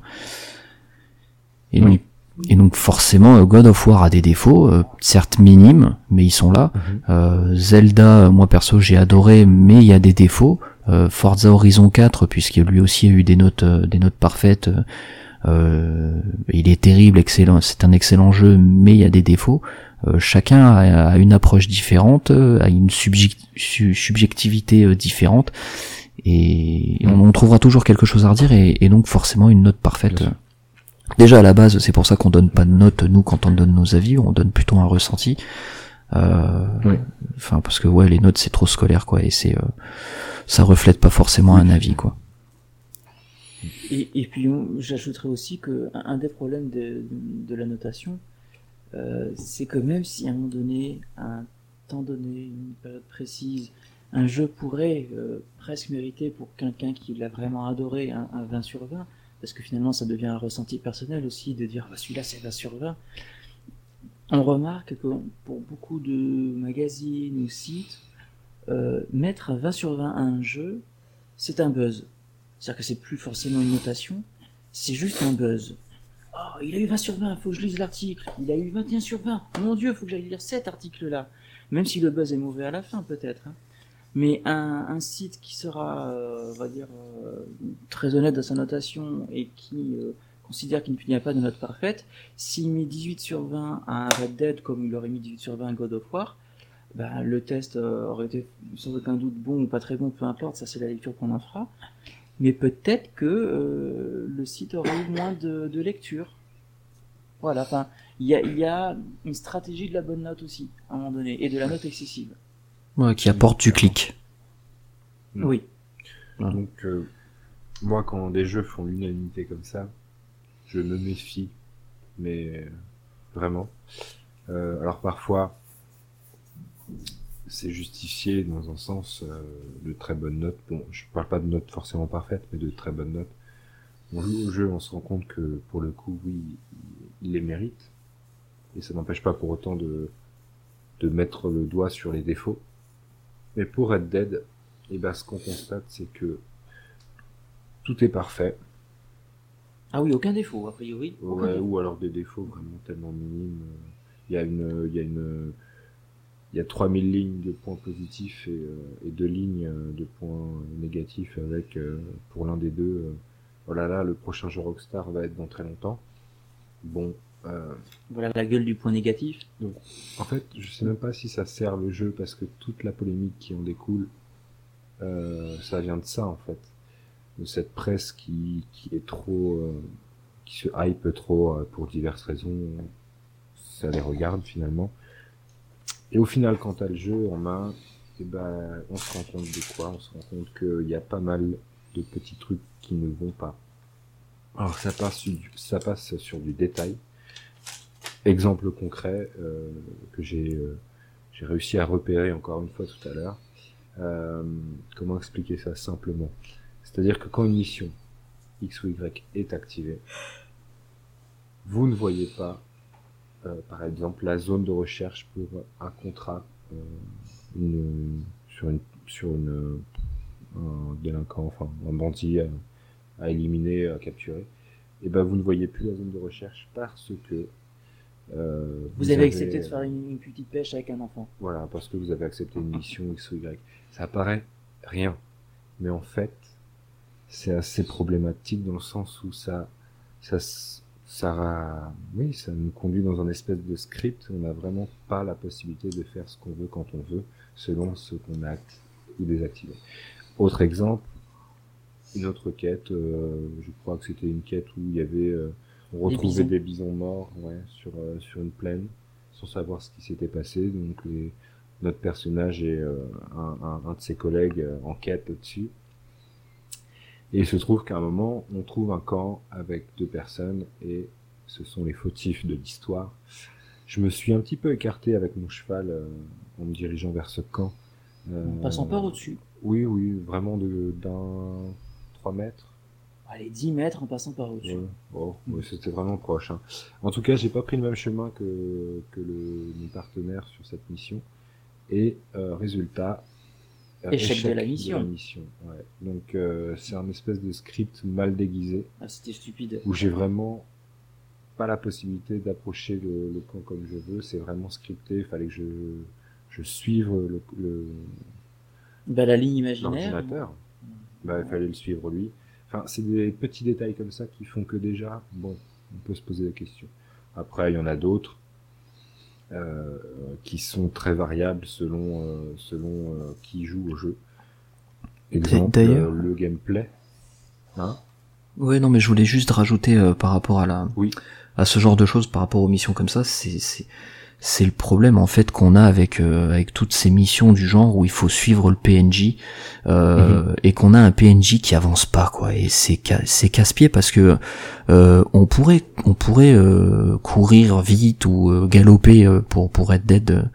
Et, Oui. donc, et donc forcément, euh, God of War a des défauts, euh, certes minimes, mais ils sont là. Mhm. Euh, Zelda, moi perso, j'ai adoré, mais il y a des défauts. Euh, Forza Horizon 4, puisque lui aussi a eu des notes, euh, des notes parfaites. il est terrible, excellent. C'est un excellent jeu, mais il y a des défauts. Euh, chacun a, a une approche différente, a une subjec- su- subjectivité différente, et, on, on trouvera toujours quelque chose à redire, et, et donc forcément une note parfaite. Bien. Déjà à la base, c'est pour ça qu'on donne pas de notes nous quand on donne nos avis, on donne plutôt un ressenti. Euh, Oui. Enfin parce que ouais, les notes c'est trop scolaire quoi, et c'est euh, ça reflète pas forcément un avis quoi. Et, et puis j'ajouterais aussi que un des problèmes de, de la notation, euh, c'est que même si à un moment donné, à un temps donné, une période précise, un jeu pourrait euh, presque mériter pour quelqu'un qui l'a vraiment adoré un, un 20 sur 20, parce que finalement ça devient un ressenti personnel aussi de dire bah, celui-là c'est 20 sur 20. On remarque que pour beaucoup de magazines ou sites, euh, mettre un 20 sur 20 à un jeu, c'est un buzz. C'est-à-dire que c'est plus forcément une notation, c'est juste un buzz. Oh, il a eu 20 sur 20, faut que je lise l'article. Il a eu 21 sur 20. Mon Dieu, faut que j'aille lire cet article-là. Même si le buzz est mauvais à la fin, peut-être. hein. Mais un, site qui sera, euh, on va dire, euh, très honnête dans sa notation et qui euh, considère qu'il n'y a pas de note parfaite, s'il met 18 sur 20 à un Red Dead comme il aurait mis 18 sur 20 à God of War, ben, le test aurait été sans aucun doute bon ou pas très bon, peu importe, ça c'est la lecture qu'on en fera. Mais peut-être que le site aurait eu moins de, de lecture. Voilà, enfin, il y a une stratégie de la bonne note aussi, à un moment donné, et de la note excessive. Ouais, qui apporte du clic. Mm. Oui. Donc, euh, moi, quand des jeux font l'unanimité comme ça, je me méfie, mais euh, vraiment. Euh, alors parfois, c'est justifié dans un sens euh, de très bonnes notes. Bon, je parle pas de notes forcément parfaites, mais de très bonnes notes. On joue au jeu, on se rend compte que pour le coup, oui, il les mérite. Et ça n'empêche pas pour autant de, de mettre le doigt sur les défauts. Mais pour Red Dead, et ben, ce qu'on constate, c'est que tout est parfait. Ah oui, aucun défaut, a priori. Aucun Ouais, défaut. ou alors des défauts vraiment tellement minimes. Il y a une, il y a une, il y a 3000 lignes de points positifs et, euh, et deux lignes euh, de points négatifs avec, euh, pour l'un des deux, euh, oh là là, le prochain jeu Rockstar va être dans très longtemps. Bon, euh, Voilà la gueule du point négatif. en fait, je sais même pas si ça sert le jeu parce que toute la polémique qui en découle, euh, ça vient de ça en fait. de cette presse qui, qui est trop, euh, qui se hype trop pour diverses raisons. Ça les regarde finalement. Et au final, quand t'as le jeu en main, et ben, on se rend compte de quoi? On se rend compte qu'il y a pas mal de petits trucs qui ne vont pas. Alors ça passe, ça passe sur du détail. Exemple concret euh, que j'ai euh, j'ai réussi à repérer encore une fois tout à l'heure. Euh, comment expliquer ça simplement? C'est-à-dire que quand une mission X ou Y est activée, vous ne voyez pas, par exemple, la zone de recherche pour un contrat sur une sur un délinquant, enfin un bandit à, éliminer, à capturer. Et ben vous ne voyez plus la zone de recherche parce que euh, Vous avez accepté de faire une, une petite pêche avec un enfant. voilà, parce que vous avez accepté une mission X ou Y. Ça paraît rien. Mais en fait, c'est assez problématique dans le sens où ça, ça, ça, oui, ça nous conduit dans un espèce de script. On n'a vraiment pas la possibilité de faire ce qu'on veut quand on veut, selon ce qu'on acte ou désactivé. Autre exemple, une autre quête, euh, je crois que c'était une quête où il y avait, euh, on Des retrouvait bisons. des bisons morts, ouais, sur, euh, sur une plaine, sans savoir ce qui s'était passé. Donc les, notre personnage et euh, un, un, un de ses collègues euh, enquêtent là-dessus. Et il se trouve qu'à un moment, on trouve un camp avec deux personnes et ce sont les fautifs de l'histoire. Je me suis un petit peu écarté avec mon cheval euh, en me dirigeant vers ce camp. En passant par au-dessus. Oui, oui, vraiment d'un 3 mètres. Allez, 10 mètres en passant par au-dessus. Ouais. Oh, ouais, c'était vraiment proche. hein. En tout cas, j'ai pas pris le même chemin que, que le, mon partenaire sur cette mission. Et euh, résultat, euh, Échec de la mission. mission, ouais. Donc euh, c'est un espèce de script mal déguisé Ah, c'était stupide. où j'ai vraiment pas la possibilité d'approcher le, le camp comme je veux. C'est vraiment scripté. Il fallait que je, je suive le, le, Bah, la ligne imaginaire. l'ordinateur. Bah, il fallait le suivre lui. Enfin, c'est des petits détails comme ça qui font que déjà, bon, on peut se poser la question. Après, il y en a d'autres euh, qui sont très variables selon euh, selon euh, qui joue au jeu. Exemple, D'ailleurs- euh, le gameplay. Hein? Ouais, non, mais je voulais juste rajouter euh, par rapport à la, Oui. à ce genre de choses, par rapport aux missions comme ça, c'est, c'est, c'est le problème en fait qu'on a avec euh, avec toutes ces missions du genre où il faut suivre le PNJ euh, et qu'on a un PNJ qui avance pas quoi. Et c'est ca- c'est casse-pied parce que euh, on pourrait on pourrait euh, courir vite ou euh, galoper euh, pour pour être dead,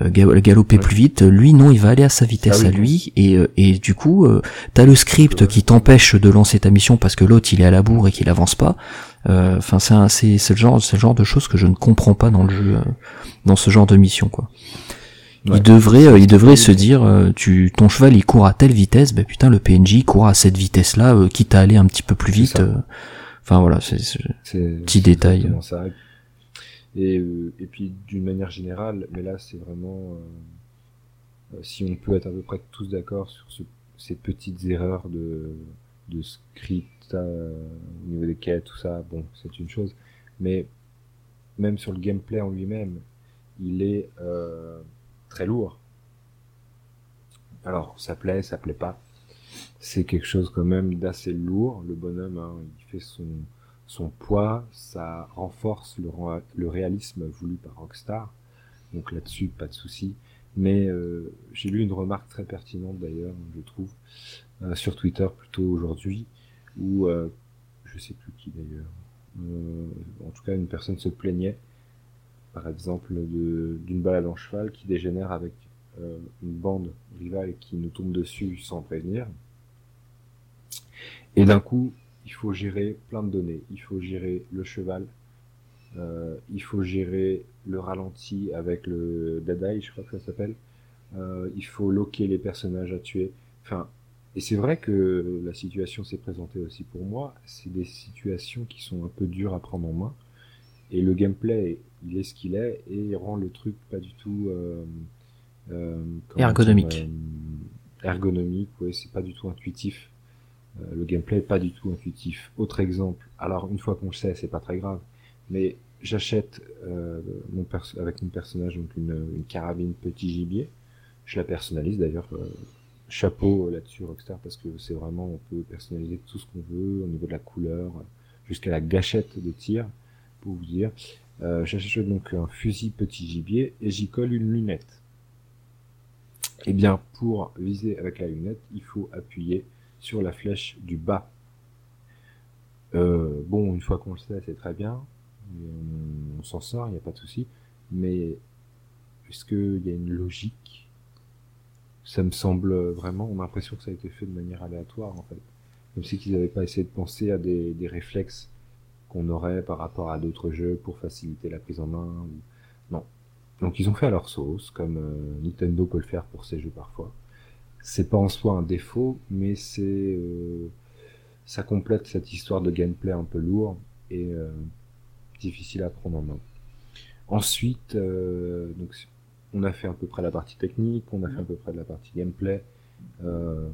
euh, ga- galoper Ouais. plus vite. Lui non, il va aller à sa vitesse Ah oui. à lui et et du coup euh, t'as le script qui t'empêche de lancer ta mission parce que l'autre il est à la bourre et qu'il avance pas. Euh, Enfin, c'est un- c'est c'est le genre c'est le genre de choses que je ne comprends pas dans le jeu, euh, dans ce genre de mission quoi. Ouais. Il devrait euh, il devrait se dire euh, tu ton cheval il court à telle vitesse, ben putain le PNJ il court à cette vitesse là, quitte à aller un petit peu plus vite. euh. Enfin voilà, c'est Petit détail. ça. Et, euh, et puis d'une manière générale, mais là c'est vraiment euh, euh, si on peut être à peu près tous d'accord sur ce- ces petites erreurs de, script euh, au niveau des quêtes, tout ça, bon, c'est une chose. Mais même sur le gameplay en lui-même, il est euh, très lourd. Alors, ça plaît, ça plaît pas. C'est quelque chose quand même d'assez lourd. Le bonhomme, hein, il fait son, son poids, ça renforce le, le réalisme voulu par Rockstar. Donc là-dessus, pas de souci. Mais euh, j'ai lu une remarque très pertinente d'ailleurs, je trouve, sur Twitter plutôt aujourd'hui, où euh, je sais plus qui d'ailleurs. Euh, en tout cas, une personne se plaignait, par exemple, d'une balade en cheval qui dégénère avec euh, une bande rivale qui nous tombe dessus sans prévenir. Et d'un coup, il faut gérer plein de données. Il faut gérer le cheval, euh, il faut gérer le ralenti avec le eye, je crois que ça s'appelle. Euh, il faut loquer les personnages à tuer. Enfin, et c'est vrai que la situation s'est présentée aussi pour moi. C'est des situations qui sont un peu dures à prendre en main. Et le gameplay, il est ce qu'il est et il rend le truc pas du tout euh, euh, Ergonomique. dire, euh, ergonomique, ouais, c'est pas du tout intuitif. Euh, le gameplay est pas du tout intuitif. Autre exemple. Alors une fois qu'on le sait, c'est pas très grave. Mais j'achète euh, mon avec mon personnage donc une, une carabine petit gibier. Je la personnalise d'ailleurs. Chapeau là-dessus Rockstar parce que c'est vraiment on peut personnaliser tout ce qu'on veut au niveau de la couleur jusqu'à la gâchette de tir pour vous dire. Euh, J'achète donc un fusil petit gibier et j'y colle une lunette. Eh bien, pour viser avec la lunette, il faut appuyer sur la flèche du bas. Euh, bon, une fois qu'on le sait, c'est très bien. On, s'en sort, il n'y a pas de souci. Mais est-ce qu'il y a une logique Ça me semble vraiment, on a l'impression que ça a été fait de manière aléatoire en fait. Comme si qu'ils n'avaient pas essayé de penser à des, des réflexes qu'on aurait par rapport à d'autres jeux pour faciliter la prise en main. Non. Donc ils ont fait à leur sauce, comme euh, Nintendo peut le faire pour ses jeux parfois. C'est pas en soi un défaut, mais c'est euh, ça complète cette histoire de gameplay un peu lourd et euh, difficile à prendre en main. Ensuite, donc on a fait à peu près la partie technique, on a fait à peu près la partie gameplay.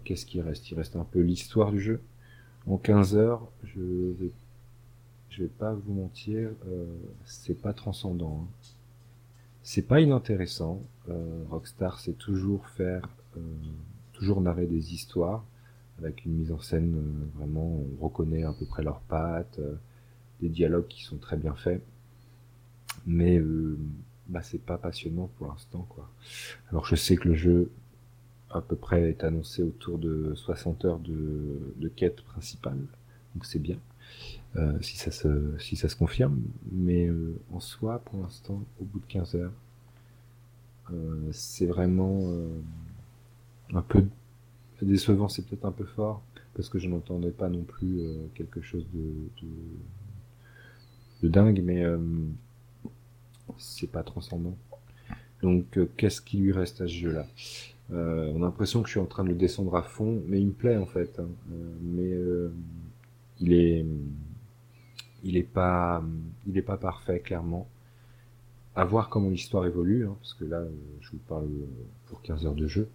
Qu'est-ce qui reste? Il reste un peu l'histoire du jeu. En 15 heures, je vais je vais pas vous mentir, euh, c'est pas transcendant. Hein. C'est pas inintéressant. Euh, Rockstar sait toujours faire, euh, toujours narrer des histoires avec une mise en scène vraiment, on reconnaît à peu près leurs pattes, des dialogues qui sont très bien faits. Mais bah c'est pas passionnant pour l'instant quoi. Alors je sais que le jeu à peu près est annoncé autour de 60 heures de, de quête principale, donc c'est bien. Euh, si, ça se, si ça se confirme. Mais euh, en soi, pour l'instant, au bout de 15 heures, euh, c'est vraiment un peu décevant, c'est peut-être un peu fort, parce que je n'entendais pas non plus quelque chose de, de, dingue, mais c'est pas transcendant. Donc, qu'est-ce qui lui reste à ce jeu-là? On a l'impression que je suis en train de le descendre à fond, mais il me plaît en fait. Hein. mais il est il est pas, il est pas parfait clairement. À voir comment l'histoire évolue, hein, parce que là, euh, je vous parle euh, pour 15 heures de jeu.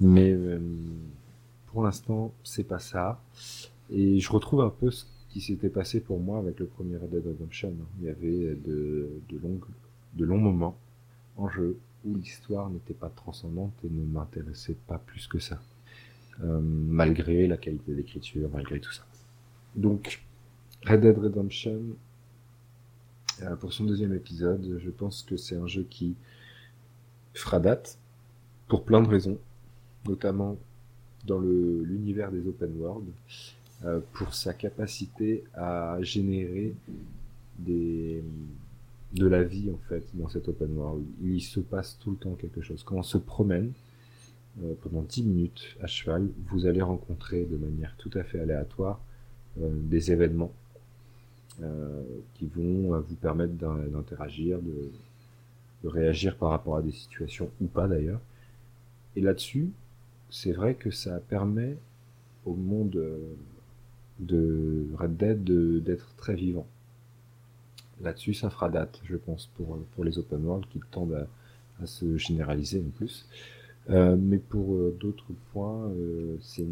Mais euh, pour l'instant, c'est pas ça. Et je retrouve un peu ce qui s'était passé pour moi avec le premier Red Dead Redemption. Hein. Il y avait de, longs moments en jeu où l'histoire n'était pas transcendante et ne m'intéressait pas plus que ça. malgré la qualité d'écriture, malgré tout ça. Donc, Red Dead Redemption, euh, pour son deuxième épisode, je pense que c'est un jeu qui fera date pour plein de raisons, notamment dans l'univers des open world, euh, pour sa capacité à générer de la vie en fait dans cet open world. Il se passe tout le temps quelque chose. Quand on se promène euh, pendant 10 minutes à cheval, vous allez rencontrer de manière tout à fait aléatoire euh, des événements qui vont vous permettre d'interagir, de réagir par rapport à des situations ou pas d'ailleurs. Et là-dessus, c'est vrai que ça permet au monde de Red Dead d'être très vivant. Là-dessus, ça fera date, je pense, pour, pour les open world qui tendent à, se généraliser en plus. Euh, mais pour euh, d'autres points, euh, c'est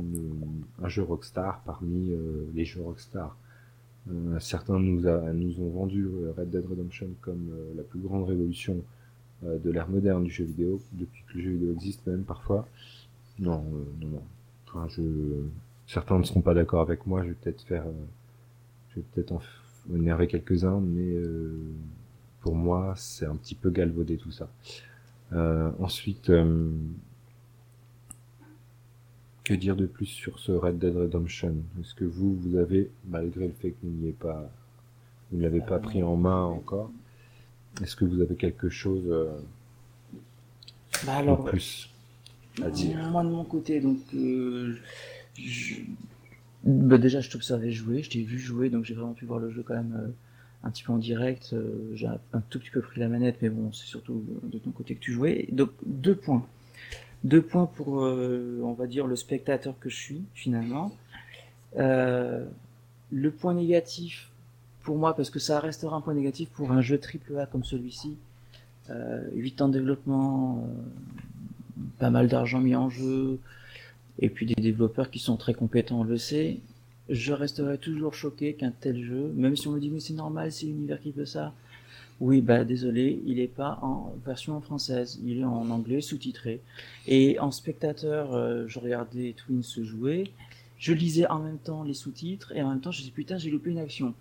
un jeu Rockstar parmi les jeux Rockstar. certains nous, a, nous ont vendu Red Dead Redemption comme la plus grande révolution de l'ère moderne du jeu vidéo, depuis que le jeu vidéo existe même parfois. Non, non, non. Enfin, je... Certains ne seront pas d'accord avec moi, je vais peut-être faire... je vais peut-être en énerver quelques-uns, mais pour moi, c'est un petit peu galvaudé tout ça. Euh, ensuite, euh, que dire de plus sur ce Red Dead Redemption? Est-ce que vous, vous avez, malgré le fait que vous n'y pas, vous ne l'avez pas pris en main encore, est-ce que vous avez quelque chose euh, bah alors, de plus à dire? Moi de mon côté, donc, bah, déjà je t'observais jouer, je t'ai vu jouer, donc j'ai vraiment pu voir le jeu quand même un petit peu en direct. Euh, j'ai un tout petit peu pris la manette, mais bon, c'est surtout de ton côté que tu jouais. Donc deux points. Deux points pour, euh, on va dire, le spectateur que je suis, finalement. Euh, le point négatif pour moi, parce que ça restera un point négatif pour un jeu triple A comme celui-ci. Euh, 8 ans de développement, pas mal d'argent mis en jeu, et puis des développeurs qui sont très compétents, on le sait je resterai toujours choqué qu'un tel jeu, même si on me dit mais c'est normal, c'est l'univers qui veut ça, Oui, bah désolé, il est pas en version française, il est en anglais sous-titré. Et en spectateur, euh, je regardais Twins se jouer, je lisais en même temps les sous-titres et en même temps je me dis putain j'ai loupé une action.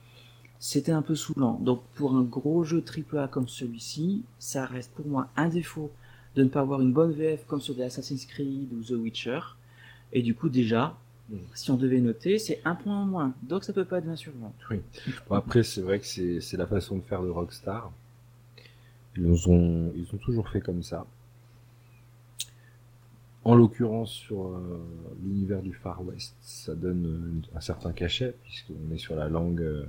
C'était un peu saoulant. Donc pour un gros jeu AAA comme celui-ci, ça reste pour moi un défaut de ne pas avoir une bonne VF comme sur des Assassin's Creed ou The Witcher. Et du coup déjà, si on devait noter, c'est un point en moins. Donc ça peut pas être 20 sur 20. Oui. Bon, après, c'est vrai que c'est la façon de faire de Rockstar. Ils ont, ils ont toujours fait comme ça. En l'occurrence, sur euh, l'univers du Far West, ça donne euh, un certain cachet, puisqu'on est sur la langue euh,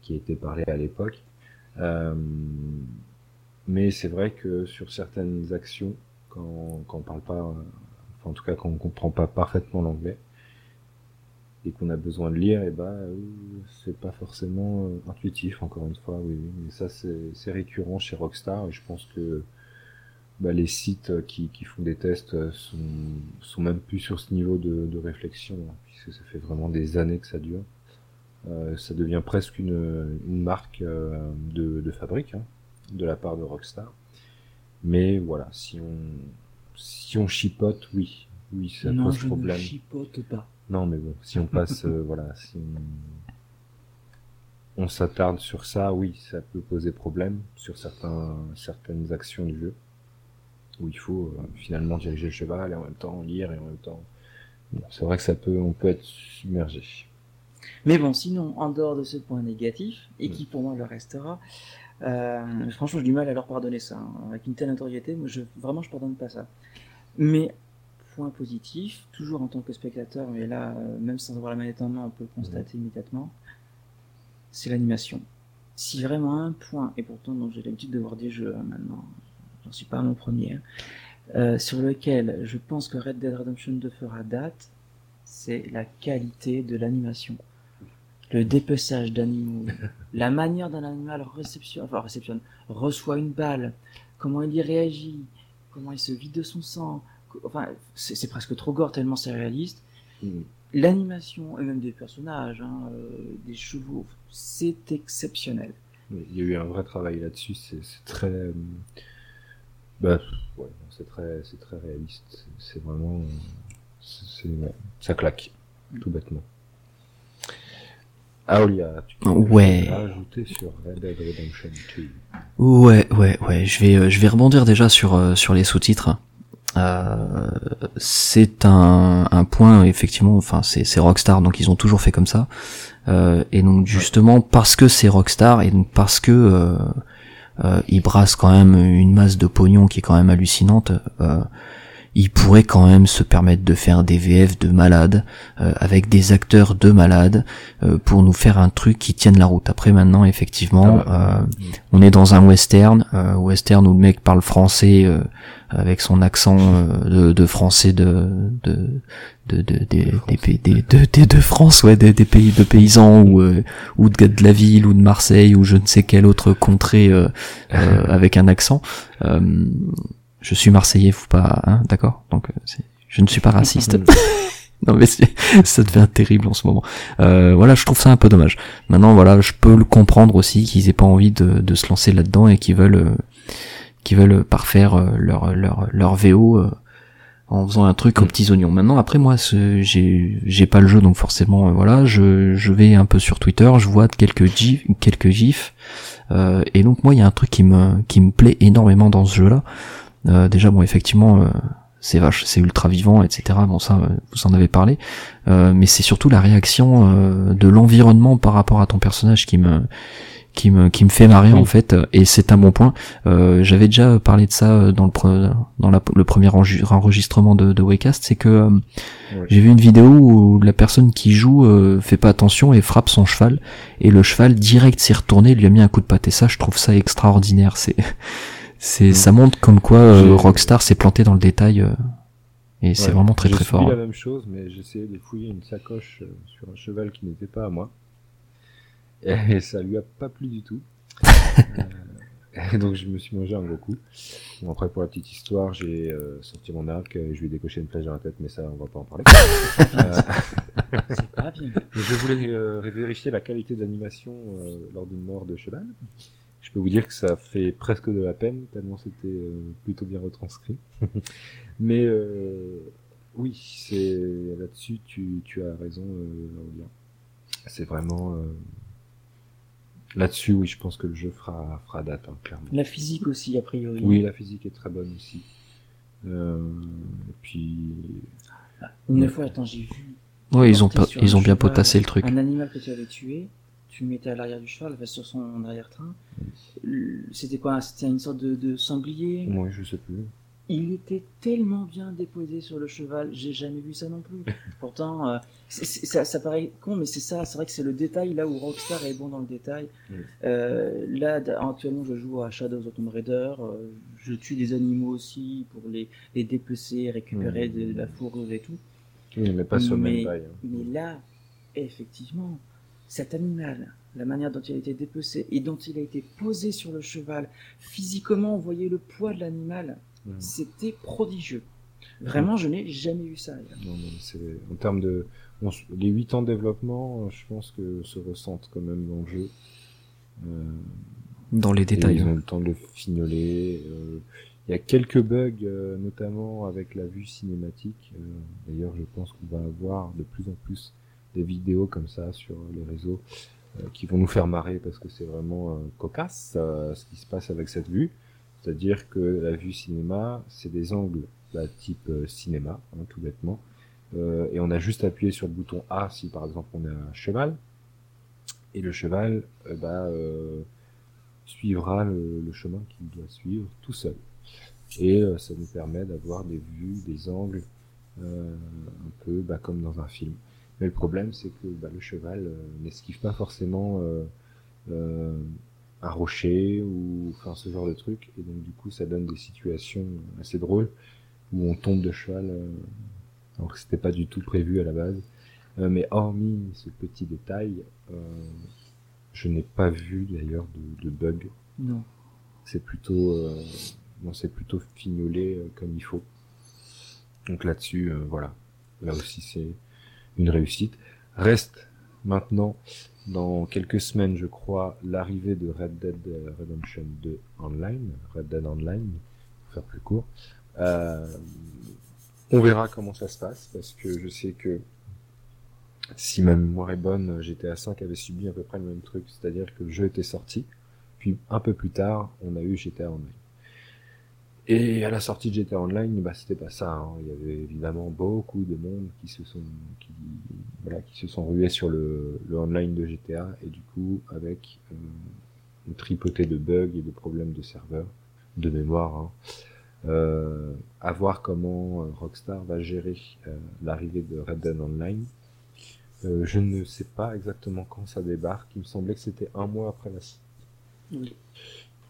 qui a été parlée à l'époque. Euh, mais c'est vrai que sur certaines actions, quand, quand on parle pas, enfin, en tout cas quand on comprend pas parfaitement l'anglais, et qu'on a besoin de lire, et ben euh, c'est pas forcément euh, intuitif, encore une fois, oui. Mais ça, c'est récurrent chez Rockstar, et je pense que bah, les sites qui, font des tests sont, sont même plus sur ce niveau de, réflexion, hein, puisque ça fait vraiment des années que ça dure. Euh, ça devient presque une, marque de, de fabrique, hein, de la part de Rockstar. Mais voilà, si on, si on chipote, oui, oui, ça non, pose je problème. ne chipote pas. Non, mais bon, si on passe, euh, voilà, si on, on s'attarde sur ça, oui, ça peut poser problème sur certains, certaines actions du jeu, où il faut euh, finalement diriger le cheval et en même temps lire et en même temps. Bon, c'est vrai que ça peut, on peut être submergé. Mais bon, sinon, en dehors de ce point négatif, et Mm. qui pour moi le restera, euh, franchement, j'ai du mal à leur pardonner ça. hein. Avec une telle notoriété, moi, je, vraiment, je pardonne pas ça. Mais, point positif, toujours en tant que spectateur, mais là, euh, même sans avoir la manette en main, on peut le constater immédiatement, c'est l'animation. Si vraiment un point, et pourtant, j'ai l'habitude de voir des jeux hein, maintenant, j'en suis pas à mon premier, euh, sur lequel je pense que Red Dead Redemption 2 fera date, c'est la qualité de l'animation. Le dépeçage d'animaux, la manière d'un animal réceptionne, enfin réceptionne, reçoit une balle, comment il y réagit, comment il se vide de son sang, enfin c'est presque trop gore tellement c'est réaliste. Mm. L'animation et même des personnages, hein, euh, des chevaux, c'est exceptionnel. Oui, Il y a eu un vrai travail là-dessus, c'est très, euh, bah, ouais, c'est très, c'est très réaliste. C'est- vraiment, euh, ouais, ça claque, tout bêtement. Aolia, tu peux Ouais. rajouter sur Red Dead Redemption 2. Ouais, ouais, ouais. Je vais, euh, je vais rebondir déjà sur euh, sur les sous-titres. Euh, c'est un, un point effectivement. Enfin, c'est c'est Rockstar, donc ils ont toujours fait comme ça. Euh, et donc justement parce que c'est Rockstar et donc parce que euh, euh, ils brassent quand même une masse de pognon qui est quand même hallucinante. Euh, ils pourraient quand même se permettre de faire des VF de malades euh, avec des acteurs de malades euh, pour nous faire un truc qui tienne la route. Après maintenant effectivement, Ah euh, on est dans un western, euh, western où le mec parle français euh, avec son accent euh, de, de français de de de de des des des- de France ouais des, des pays de paysans ou euh, ou de, de la ville ou de Marseille ou je ne sais quelle autre contrée euh, euh, avec un accent. Je suis marseillais, faut pas, hein, d'accord? Donc euh, c'est- je ne suis pas raciste. non mais c'est- ça devient terrible en ce moment. Euh, voilà, je trouve ça un peu dommage. Maintenant, voilà, je peux le comprendre aussi qu'ils aient pas envie de, de se lancer là-dedans et qu'ils veulent, euh, qu'ils veulent parfaire euh, leur leur leur VO en faisant un truc aux Mm. petits oignons. Maintenant, après moi, j'ai j'ai pas le jeu, donc forcément, voilà, je je vais un peu sur Twitter, je vois quelques gifs, quelques gifs, euh, et donc moi, il y a un truc qui me qui me plaît énormément dans ce jeu-là. Euh, déjà, bon, effectivement. euh, c'est vache, c'est ultra vivant, etc. Bon ça, euh, vous en avez parlé, Euh, mais c'est surtout la réaction euh, de l'environnement par rapport à ton personnage qui me qui me qui me fait marrer Oui. en fait, et c'est un bon point. Euh, J'avais déjà parlé de ça euh, dans le pre- dans la- le premier enregistrement de, de Waycast, c'est que euh, j'ai vu une vidéo où la personne qui joue euh, fait pas attention et frappe son cheval, et le cheval direct s'est retourné, lui a mis un coup de patte. Et ça, je trouve ça extraordinaire. C'est c'est Mm. ça montre comme quoi euh, J'ai- Rockstar s'est planté dans le détail. euh, et c'est Ouais. vraiment très J'ai très fort. la même chose, mais j'essayais de fouiller une sacoche euh, sur un cheval qui n'était pas à moi. Et ça lui a pas plu du tout. Euh, et donc je me suis mangé un gros coup. Bon, après pour la petite histoire, j'ai euh, sorti mon arc, et je lui ai décoché une flèche dans la tête, mais ça on va pas en parler. Euh, C'est pas bien. je voulais euh, vérifier la qualité d'animation euh, lors d'une mort de cheval. Je peux vous dire que ça fait presque de la peine, tellement c'était euh, plutôt bien retranscrit. Mais euh, oui, c'est là-dessus, tu, tu as raison, euh, C'est vraiment... Euh, là-dessus, oui, je pense que le jeu fera, fera date, hein, clairement. La physique aussi, a priori. Oui, la physique est très bonne aussi. Euh, et puis... Une fois, attends, j'ai vu... Oui, ils ont, ils bien potassé le truc. Un animal que tu avais tué, tu mettais à l'arrière du cheval, enfin, sur son arrière-train. C'était quoi C'était une sorte de, de sanglier? Moi, je sais plus. Il était tellement bien déposé sur le cheval, j'ai jamais vu ça non plus. Pourtant, euh, ça, ça paraît con, mais c'est ça. C'est vrai que c'est le détail là où Rockstar est bon dans le détail. Mm. Euh, là, actuellement, je joue à Shadows of Tomb Raider. euh, je tue des animaux aussi pour les, les dépecer, récupérer Mm. de, la fourrure et tout. Oui, mais pas sur le même bail. hein. mais là, effectivement, cet animal, la manière dont il a été dépecé et dont il a été posé sur le cheval, physiquement, on voyait le poids de l'animal. C'était prodigieux. Vraiment, je n'ai jamais vu ça. Non, non, en termes de bon, les 8 ans de développement, euh, je pense que se ressentent quand même dans le jeu. Euh, Dans les et détails. Ils ont eu le temps de le fignoler. euh, Il y a quelques bugs, euh, notamment avec la vue cinématique. euh, D'ailleurs, je pense qu'on va avoir de plus en plus des vidéos comme ça sur les réseaux euh, qui vont nous faire marrer parce que c'est vraiment euh, cocasse euh, ce qui se passe avec cette vue. C'est-à-dire que la vue cinéma, c'est des angles type euh, cinéma, hein, tout bêtement. Euh, et on a juste appuyé sur le bouton A si par exemple on est un cheval. Et le cheval euh, bah, euh, suivra le, chemin qu'il doit suivre tout seul. Et euh, ça nous permet d'avoir des vues, des angles, euh, un peu bah, comme dans un film. Mais le problème, c'est que bah, le cheval euh, n'esquive pas forcément euh, euh, un rocher ou enfin ce genre de truc. Et donc du coup, ça donne des situations assez drôles où on tombe de cheval alors que c'était pas du tout prévu à la base. Mais hormis ce petit détail, je n'ai pas vu d'ailleurs de, de bug. Non. C'est plutôt, bon, c'est plutôt fignolé comme il faut. Donc là-dessus, euh, voilà. Là aussi, c'est une réussite. Reste maintenant, dans quelques semaines, je crois, l'arrivée de Red Dead Redemption 2 Online, Red Dead Online, pour faire plus court. Euh, on verra comment ça se passe, parce que je sais que si ma mémoire est bonne, GTA 5 avait subi à peu près le même truc, c'est-à-dire que le jeu était sorti, puis un peu plus tard, on a eu GTA Online. Et à la sortie de GTA Online, bah c'était pas ça. hein. Il y avait évidemment beaucoup de monde qui se sont qui voilà qui se sont rués sur le, le online de GTA et du coup avec euh, une tripotée de bugs et de problèmes de serveur, de mémoire. Hein. Euh, à voir comment euh, Rockstar va gérer euh, l'arrivée de Red Dead Online. Je ne sais pas exactement quand ça débarque. Il me semblait que c'était un mois après la sortie. Oui.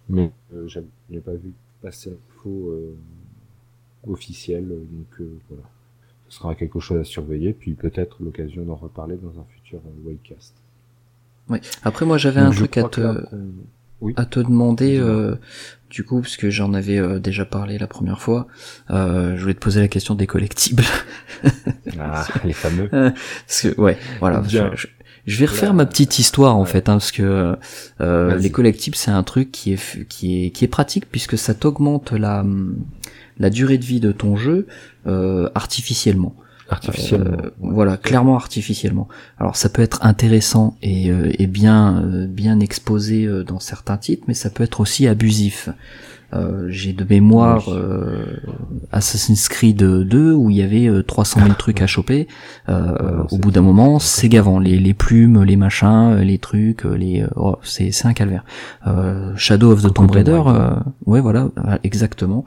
Mais je n'ai pas vu passer euh, officielle, euh, donc euh, voilà. Ce sera quelque chose à surveiller, puis peut-être l'occasion d'en reparler dans un futur euh, Waycast. Ouais. Après, moi, j'avais un truc à là, te, Oui. à te demander, euh, du coup, parce que j'en avais euh, déjà parlé la première fois. Euh, je voulais te poser la question des collectibles. Ah, les fameux. Parce que, ouais, voilà. Bien. Je, je- je vais refaire ma petite histoire en ouais. fait, hein, parce que euh, les collectibles c'est un truc qui est qui est qui est pratique puisque ça t'augmente la la durée de vie de ton jeu euh, artificiellement. Artificiellement. Euh, voilà, clairement artificiellement. Alors ça peut être intéressant et, euh, et bien euh, bien exposé euh, dans certains titres, mais ça peut être aussi abusif. Euh, J'ai de mémoire euh, Assassin's Creed 2 où il y avait euh, 300 000 trucs à choper. Euh, au bout d'un moment, c'est gavant. Les, les plumes, les machins, euh, les trucs, euh, les euh, oh, c'est c'est un calvaire. Euh, Shadow of the Tomb Raider, euh, ouais voilà, euh, exactement.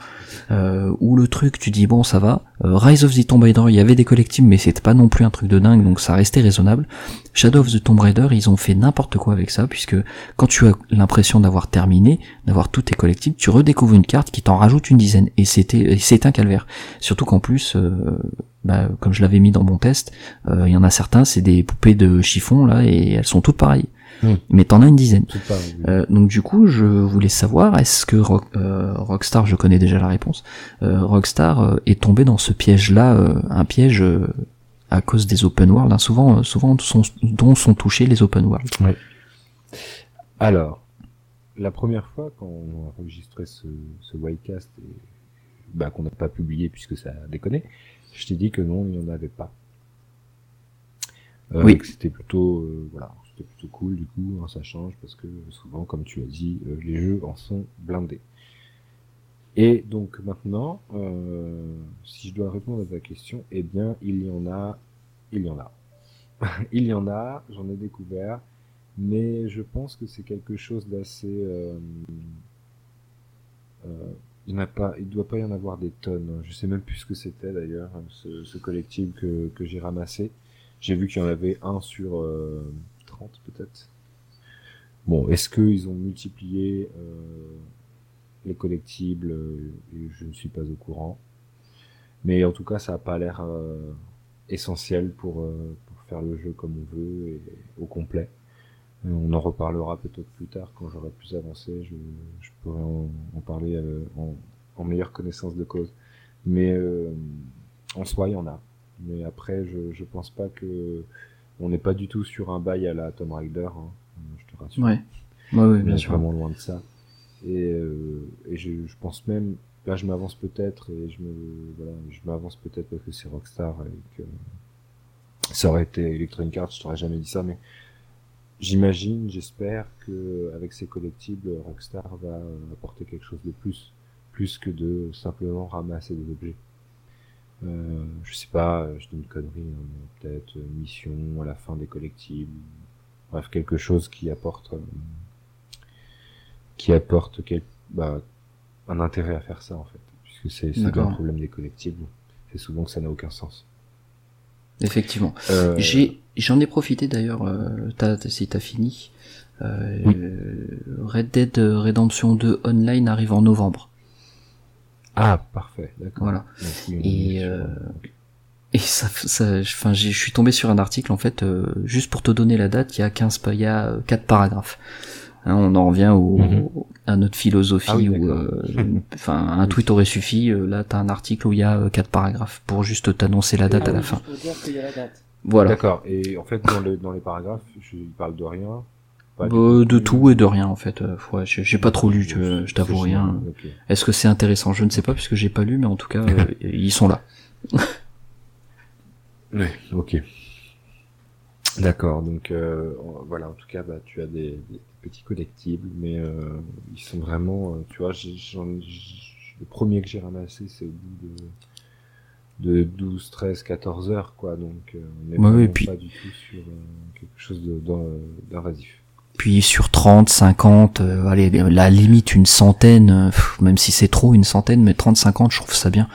Euh, où le truc, tu dis bon ça va. Euh, Rise of the Tomb Raider, il y avait des collectibles, mais c'était pas non plus un truc de dingue, donc ça restait raisonnable. Shadow of the Tomb Raider, ils ont fait n'importe quoi avec ça, puisque quand tu as l'impression d'avoir terminé, d'avoir tous tes collectibles, tu redécouvres une carte qui t'en rajoute une dizaine, et c'était c'est un calvaire. Surtout qu'en plus, euh, bah, comme je l'avais mis dans mon test, euh, il y en a certains, c'est des poupées de chiffon là, et elles sont toutes pareilles. Hmm. Mais t'en as une dizaine. Tout pas, oui. Euh, donc du coup, je voulais savoir, est-ce que Rock- euh, Rockstar, je connais déjà la réponse, euh, Rockstar est tombé dans ce piège-là, euh, un piège euh, à cause des open world, hein, souvent, euh, souvent sont, dont sont touchés les open world. Alors, la première fois quand on a enregistré ce, ce Whitecast et bah, qu'on n'a pas publié puisque ça a déconné, je t'ai dit que non, il n'y en avait pas. Euh, Oui. C'était plutôt, euh, voilà, c'était plutôt cool du coup, hein, ça change parce que souvent, comme tu as dit, euh, les jeux en sont blindés. Et donc maintenant, euh, si je dois répondre à ta question, eh bien, il y en a, il y en a. il y en a, j'en ai découvert, mais je pense que c'est quelque chose d'assez. Euh, euh, il il doit pas y en avoir des tonnes. Je sais même plus ce que c'était d'ailleurs, hein, ce, ce collectible que, que j'ai ramassé. J'ai vu qu'il y en avait un sur euh, 30 peut-être. Bon, est-ce qu'ils ont multiplié euh, les collectibles euh, Je ne suis pas au courant. Mais en tout cas, ça n'a pas l'air euh, essentiel pour, euh, pour faire le jeu comme on veut et au complet. On en reparlera peut-être plus tard quand j'aurai plus avancé. Je, je pourrai en, en parler euh, en, en meilleure connaissance de cause. Mais euh, en soi, il y en a. Mais après, je, je pense pas que on n'est pas du tout sur un bail à la Tomb Raider. Hein, je te rassure. Ouais. Ouais, ouais, On bien est sûr. vraiment loin de ça. Et, euh, je, pense même, là je m'avance peut-être et je me, voilà, je m'avance peut-être parce que c'est Rockstar et que ça aurait été Electronic Arts, je t'aurais jamais dit ça, mais j'imagine, j'espère que avec ces collectibles, Rockstar va apporter quelque chose de plus, plus que de simplement ramasser des objets. Euh, je sais pas, je dis une connerie, hein, mais peut-être mission à la fin des collectibles, bref quelque chose qui apporte, euh, qui apporte quel, bah, un intérêt à faire ça en fait, puisque c'est le problème des collectibles, c'est souvent que ça n'a aucun sens. Effectivement. Euh, j'en ai profité d'ailleurs, euh, si t'as fini. Euh, Oui. Red Dead Redemption 2 Online arrive en novembre. Ah parfait, d'accord. Voilà. Et, euh, Et ça, ça, je suis tombé sur un article en fait, juste pour te donner la date, il y a 15, pa- il y a 4 paragraphes. Hein, on en revient au, Mhm. à notre philosophie Ah oui, où, euh, enfin, un tweet aurait suffi. euh, Là, t'as un article où il y a 4 paragraphes pour juste t'annoncer la date Ah à la oui, fin. dire qu'il y a la date. Voilà. D'accord. Et en fait, dans, le, dans les paragraphes, je il parle de rien? pas Euh, de tout et de rien en fait. Euh, ouais, j'ai j'ai pas trop lu, je, t'avoue rien. Est-ce que c'est intéressant? Je ne sais pas puisque j'ai pas lu, mais en tout cas, euh, ils sont là. Oui, ok. D'accord, donc euh, voilà, en tout cas, bah, tu as des, des petits collectibles, mais euh, ils sont vraiment, euh, tu vois, j'- le premier que j'ai ramassé, c'est au bout de, de 12, 13, 14 heures, quoi, donc euh, on est Ouais, ouais, vraiment et puis- pas du tout sur euh, quelque chose d'invasif. Puis sur 30, 50, euh, allez, la limite une centaine, pff, même si c'est trop une centaine, mais 30, 50, je trouve ça bien.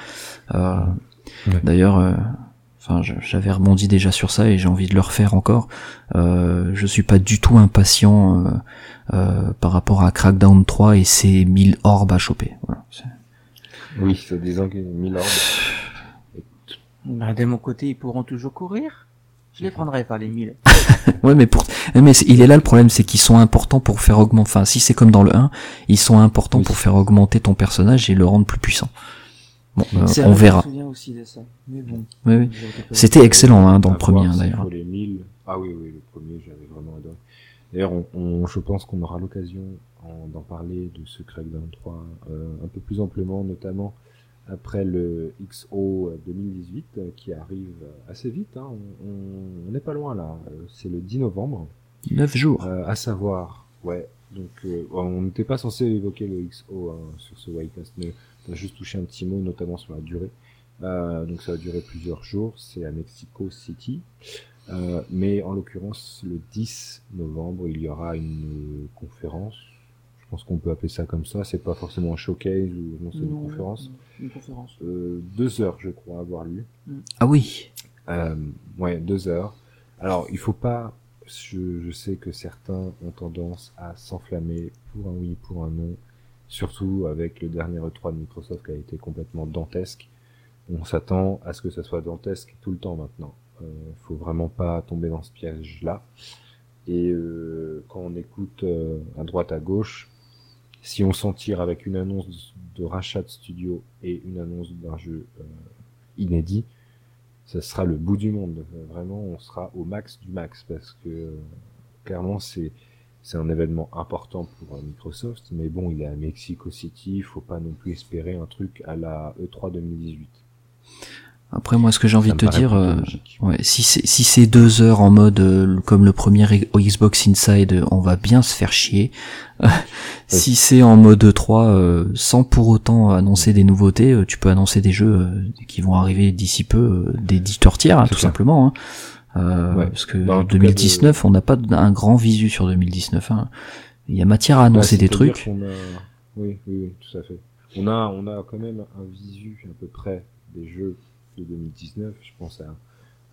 Ouais. D'ailleurs, enfin, je- j'avais rebondi déjà sur ça et j'ai envie de le refaire encore. Euh, je suis pas du tout impatient euh, euh, par rapport à Crackdown 3 et ses 1000 orbes à choper. Voilà, c'est- Oui, c'est disons que Milord. Bah, de mon côté, ils pourront toujours courir. Je les prendrai par les mille. Ouais, mais pour, mais c'est- il est là le problème, c'est qu'ils sont importants pour faire augmenter. Enfin, si c'est comme dans le 1, ils sont importants Oui. pour faire augmenter ton personnage et le rendre plus puissant. Bon, euh, on verra. Je me souviens aussi de ça. Mais bon. Oui, oui. j'ai été pas- C'était excellent hein, dans le premier hein, d'ailleurs. faut les 1000. Ah oui, oui, le premier, j'avais vraiment adoré. D'ailleurs, on, on- je pense qu'on aura l'occasion en- d'en parler de ce Crackdown 3 euh, un peu plus amplement, notamment après le XO 2018 euh, qui arrive assez vite. Hein. On- On on n'est pas loin là. Euh, C'est le 10 novembre. 9 jours. Euh, à savoir, ouais. Donc, euh, on n'était pas censé évoquer le XO hein, sur ce Whitecast, mais on a juste touché un petit mot, notamment sur la durée. Euh, donc, ça va durer plusieurs jours. C'est à Mexico City. Euh, mais en l'occurrence, le 10 novembre, il y aura une conférence. Je pense qu'on peut appeler ça comme ça. C'est pas forcément un showcase ou non, c'est une conférence. Une conférence. Euh, deux heures, je crois, avoir lieu. Ah oui. Euh, ouais, deux heures. Alors, il faut pas. Je, je sais que certains ont tendance à s'enflammer pour un oui, pour un non. Surtout avec le dernier E3 de Microsoft qui a été complètement dantesque. On s'attend à ce que ça soit dantesque tout le temps maintenant. Euh, faut vraiment pas tomber dans ce piège-là. Et euh, quand on écoute euh, à droite à gauche, si on s'en tire avec une annonce de rachat de studio et une annonce d'un jeu euh, inédit, ça sera le bout du monde. Vraiment, on sera au max du max parce que clairement, c'est c'est un événement important pour Microsoft, mais bon, il est à Mexico City, il faut pas non plus espérer un truc à la E3 2018. Après, moi, ce que j'ai envie de te dire, euh, ouais, si c'est si deux heures en mode euh, comme le premier Xbox Inside, on va bien se faire chier. si c'est en mode 3, euh, sans pour autant annoncer des nouveautés, tu peux annoncer des jeux qui vont arriver d'ici peu, des éditeurs tiers, hein, tout simplement. Hein. Parce que bah, 2019, on n'a pas un grand visu sur 2019. Hein. Il y a matière à bah, annoncer des trucs. Oui, oui, oui, tout à fait. On a, on a quand même un visu à peu près des jeux de 2019. Je pense à,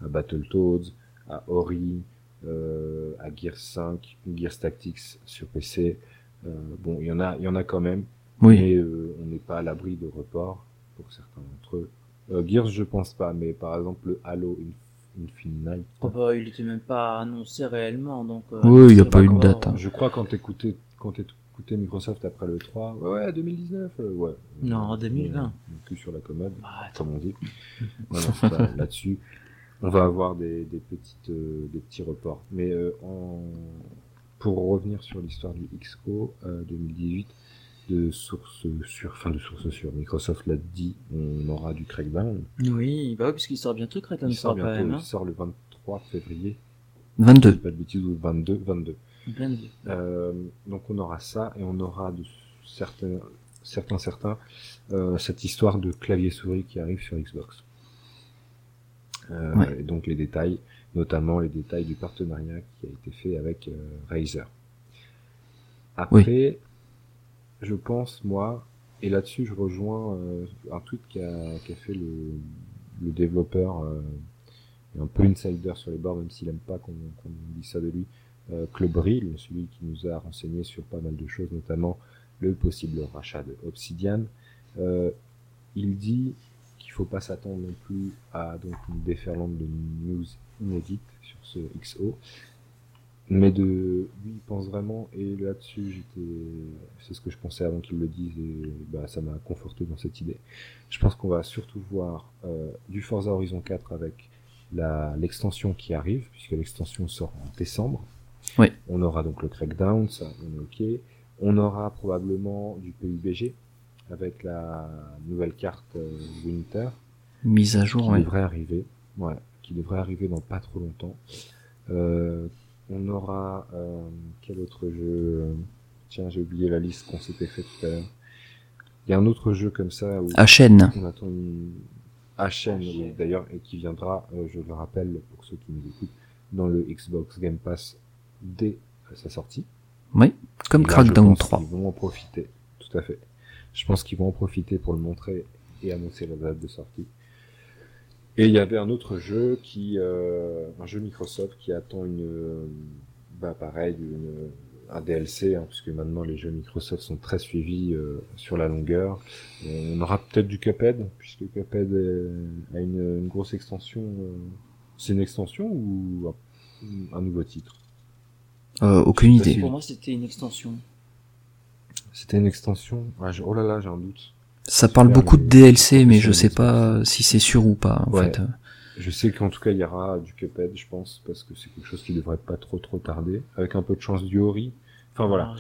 à Battletoads, à Ori, euh, à Gears 5, Gears Tactics sur PC. Euh, bon, il y en a, il y en a quand même. Oui. Mais euh, on n'est pas à l'abri de report pour certains d'entre eux. Euh, Gears, je pense pas, mais par exemple le Halo Infinite. Oh bah, il était même pas annoncé réellement, donc. Euh, oui, il n'y a pas eu de date. Hein. Je crois quand t'écoutais, quand écouté Microsoft après le 3. Ouais, ouais 2019, euh, ouais. Non, 2020. Plus sur la commode, ah, comme on dit. Là-dessus, on va avoir des, des petites, euh, des petits reports. Mais euh, en... pour revenir sur l'histoire du XO 2018, de source sur, fin de source sur Microsoft l'a dit, on aura du Crackdown. Oui, bah oui, puisqu'il sort bientôt Crackdown. Il sort bientôt, il hein. sort le 23 février. 22. Pas de bêtises, ou 22, 22. Euh, donc on aura ça et on aura de certains, certains, certains euh, cette histoire de clavier souris qui arrive sur Xbox. Euh, et donc les détails, notamment les détails du partenariat qui a été fait avec euh, Razer. Après, je pense moi, et là-dessus je rejoins euh, un tweet qu'a qu fait le, développeur, un peu insider sur les bords, même s'il aime pas qu'on qu dise ça de lui, euh, celui qui nous a renseigné sur pas mal de choses, notamment le possible rachat de Obsidian. Euh, il dit qu'il faut pas s'attendre non plus à donc une déferlante de news inédites sur ce XO, mais de lui il pense vraiment et là-dessus j'étais c'est ce que je pensais avant qu'il le dise et bah ça m'a conforté dans cette idée. Je pense qu'on va surtout voir euh, du Forza Horizon 4 avec la l'extension qui arrive puisque l'extension sort en décembre oui. On aura donc le crackdown, ça, on est ok. On aura probablement du PUBG avec la nouvelle carte euh, Winter. Mise à jour, qui devrait arriver. Ouais, qui devrait arriver dans pas trop longtemps. Euh, on aura euh, quel autre jeu Tiens, j'ai oublié la liste qu'on s'était fait tout à l'heure. Il y a un autre jeu comme ça où HN. on attend une HN, oui, d'ailleurs, et qui viendra, euh, je le rappelle pour ceux qui nous écoutent, dans le Xbox Game Pass dès sa sortie. Oui, comme Crackdown 3. Ils vont en profiter, tout à fait. Je pense qu'ils vont en profiter pour le montrer et annoncer la date de sortie. Et il y avait un autre jeu qui, euh, un jeu Microsoft qui attend une, euh, bah pareil, une, un DLC, hein, puisque maintenant les jeux Microsoft sont très suivis euh, sur la longueur. on aura peut-être du Cuphead, puisque Cuphead a une, une grosse extension. Euh, c'est une extension ou un nouveau titre? Euh, aucune idée. Pour moi, c'était une extension. C'était une extension. oh là là, j'ai un doute. Ça parle beaucoup de DLC, mais je sais pas si c'est sûr ou pas. En fait. Je sais qu'en tout cas, il y aura du Cuphead, je pense, parce que c'est quelque chose qui devrait pas trop trop tarder, avec un peu de chance du Ori. Enfin voilà.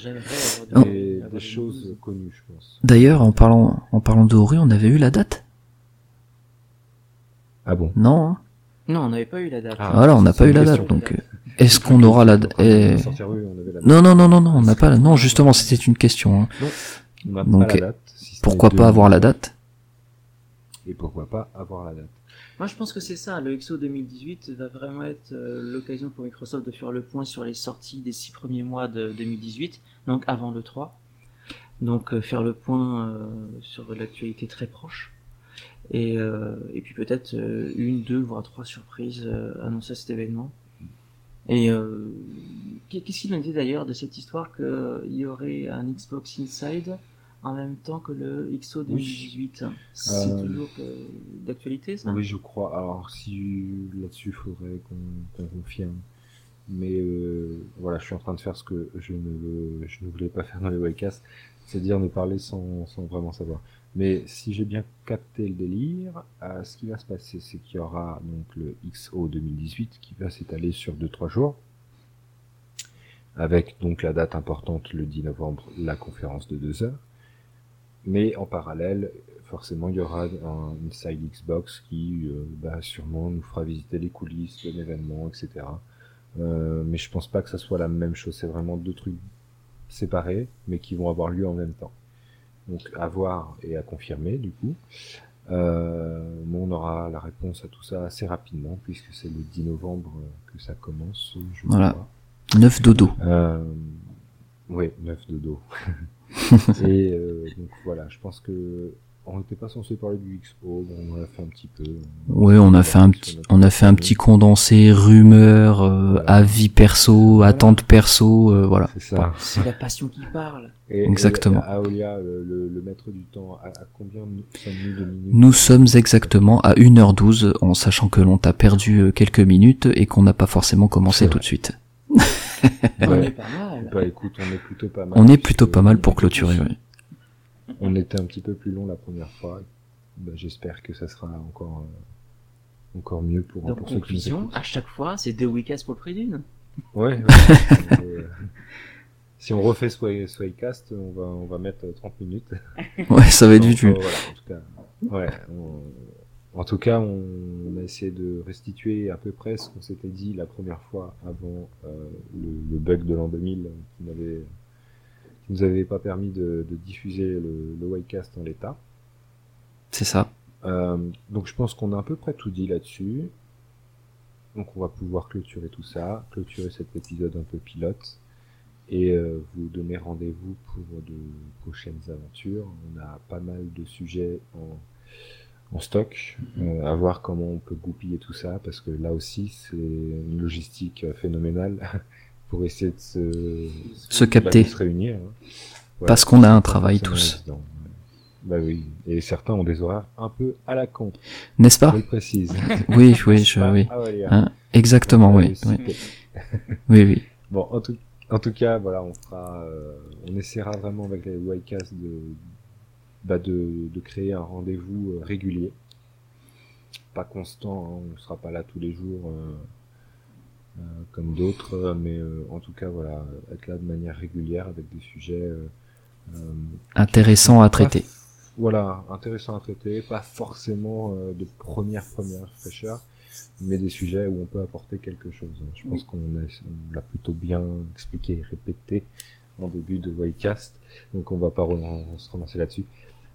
des, des choses connues, je pense. D'ailleurs, en parlant en parlant de Ori, on avait eu la date? Ah bon? Non. Hein? Non, on n'avait pas eu la date. Ah, voilà, on n'a pas eu la date, donc. Euh, est-ce qu'on aura la date Non, non, non, non, non, on n'a pas. La... Non, justement, c'était une question. Hein. Donc, pourquoi pas avoir la date? Et pourquoi pas avoir la date? Moi, je pense que c'est ça. Le XO 2018 va vraiment être euh, l'occasion pour Microsoft de faire le point sur les sorties des six premiers mois de 2018, donc avant le 3. Donc, euh, faire le point sur l'actualité très proche. Et, euh, et puis peut-être euh, une, deux, voire trois surprises euh, annoncées à cet événement. Et euh, qu'est-ce qu'il en était d'ailleurs de cette histoire qu'il y aurait un Xbox Inside? En même temps que le XO 2018 C'est euh... toujours d'actualité ça? Oui, je crois. Alors si là-dessus, il faudrait qu'on confirme. Mais euh, voilà, je suis en train de faire ce que je ne, je ne voulais pas faire dans les webcasts, c'est dire ne parler sans, sans vraiment savoir. Mais si j'ai bien capté le délire, euh, ce qui va se passer, c'est qu'il y aura donc le XO 2018 qui va s'étaler sur 2-3 jours. avec donc la date importante le 10 novembre, la conférence de deux heures. Mais en parallèle, forcément, il y aura un, une side Xbox qui, euh, bah, sûrement, nous fera visiter les coulisses de l'événement, etc. Euh, mais je pense pas que ça soit la même chose. C'est vraiment deux trucs séparés, mais qui vont avoir lieu en même temps. Donc, à voir et à confirmer, du coup. Euh, on aura la réponse à tout ça assez rapidement, puisque c'est le 10 novembre que ça commence. Je Voilà. crois. 9 dodo. Euh, oui, 9 dodo. et euh, donc voilà, je pense que on n'était pas censé parler du XO, bon, on l'a fait un petit peu. Ouais, on a fait un petit, on a fait un petit condensé rumeurs, euh, Voilà. avis perso, Voilà. attentes perso, euh, voilà. C'est ça. C'est la passion qui parle. Et, Exactement. Et Aolia, le, le, le maître du temps, à, à combien nous sommes-nous de minutes? Nous sommes exactement à 1h12, en sachant que l'on t'a perdu euh, quelques minutes et qu'on n'a pas forcément commencé tout de suite. On Ouais. est pas mal. Bah écoute, on est plutôt pas mal. On est plutôt pas mal pour clôturer, oui. On était un petit peu plus long la première fois. Bah, J'espère que ça sera encore euh, encore mieux pour, Donc, pour ceux qui nous écoutent. à chaque fois, c'est deux week-ends pour le prix d'une. Ouais. ouais. Euh, si on refait Sway, Swaycast, on va on va mettre 30 minutes. Ouais, ça va être vu. euh, voilà, en tout cas, ouais, on- en tout cas, on, on a essayé de restituer à peu près ce qu'on s'était dit la première fois avant euh, le, le bug de l'an 2000 qui n'avait qui nous avait pas permis de, de diffuser le, le Whitecast en l'état. C'est ça. Euh, donc je pense qu'on a à peu près tout dit là-dessus. Donc on va pouvoir clôturer tout ça, clôturer cet épisode un peu pilote et euh, vous donner rendez-vous pour de prochaines aventures. On a pas mal de sujets en, en stock, euh, à voir comment on peut goupiller tout ça parce que là aussi c'est une logistique euh, phénoménale pour essayer de se, Se capter. bah, de se réunir. hein. Parce qu'on a un travail tous. ouais. Bah oui, et certains ont des horaires un peu à la con. N'est-ce pas Je le précise. Oui, oui, je, oui. Hein, exactement, oui. oui. Oui, oui. Bon, en tout, en tout cas, voilà, on fera, euh, on essaiera vraiment avec les Whitecasts de, bah de, de créer un rendez-vous euh, régulier. Pas constant, hein, on sera pas là tous les jours euh, euh, comme d'autres, mais euh, en tout cas, voilà, être là de manière régulière avec des sujets euh, euh, Intéressant à traiter. Voilà, intéressant à traiter, pas forcément euh, de première première fraîcheur, mais des sujets où on peut apporter quelque chose. Je pense qu'on l'a plutôt bien expliqué et répété en début de Waycast, donc on va pas se relancer là-dessus.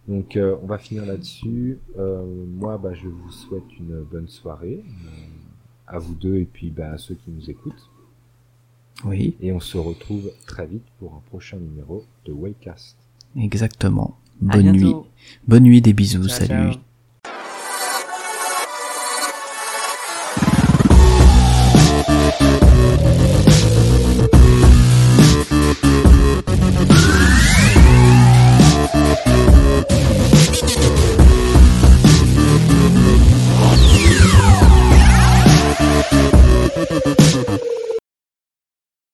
Donc euh, on va finir là-dessus. Euh, moi, bah, je vous souhaite une bonne soirée euh, à vous deux et puis bah, à ceux qui nous écoutent. Oui, Et on se retrouve très vite pour un prochain numéro de Waycast. exactement. À Bonne nuit. bientôt. Bonne nuit, des bisous, Ciao, salut. ciao.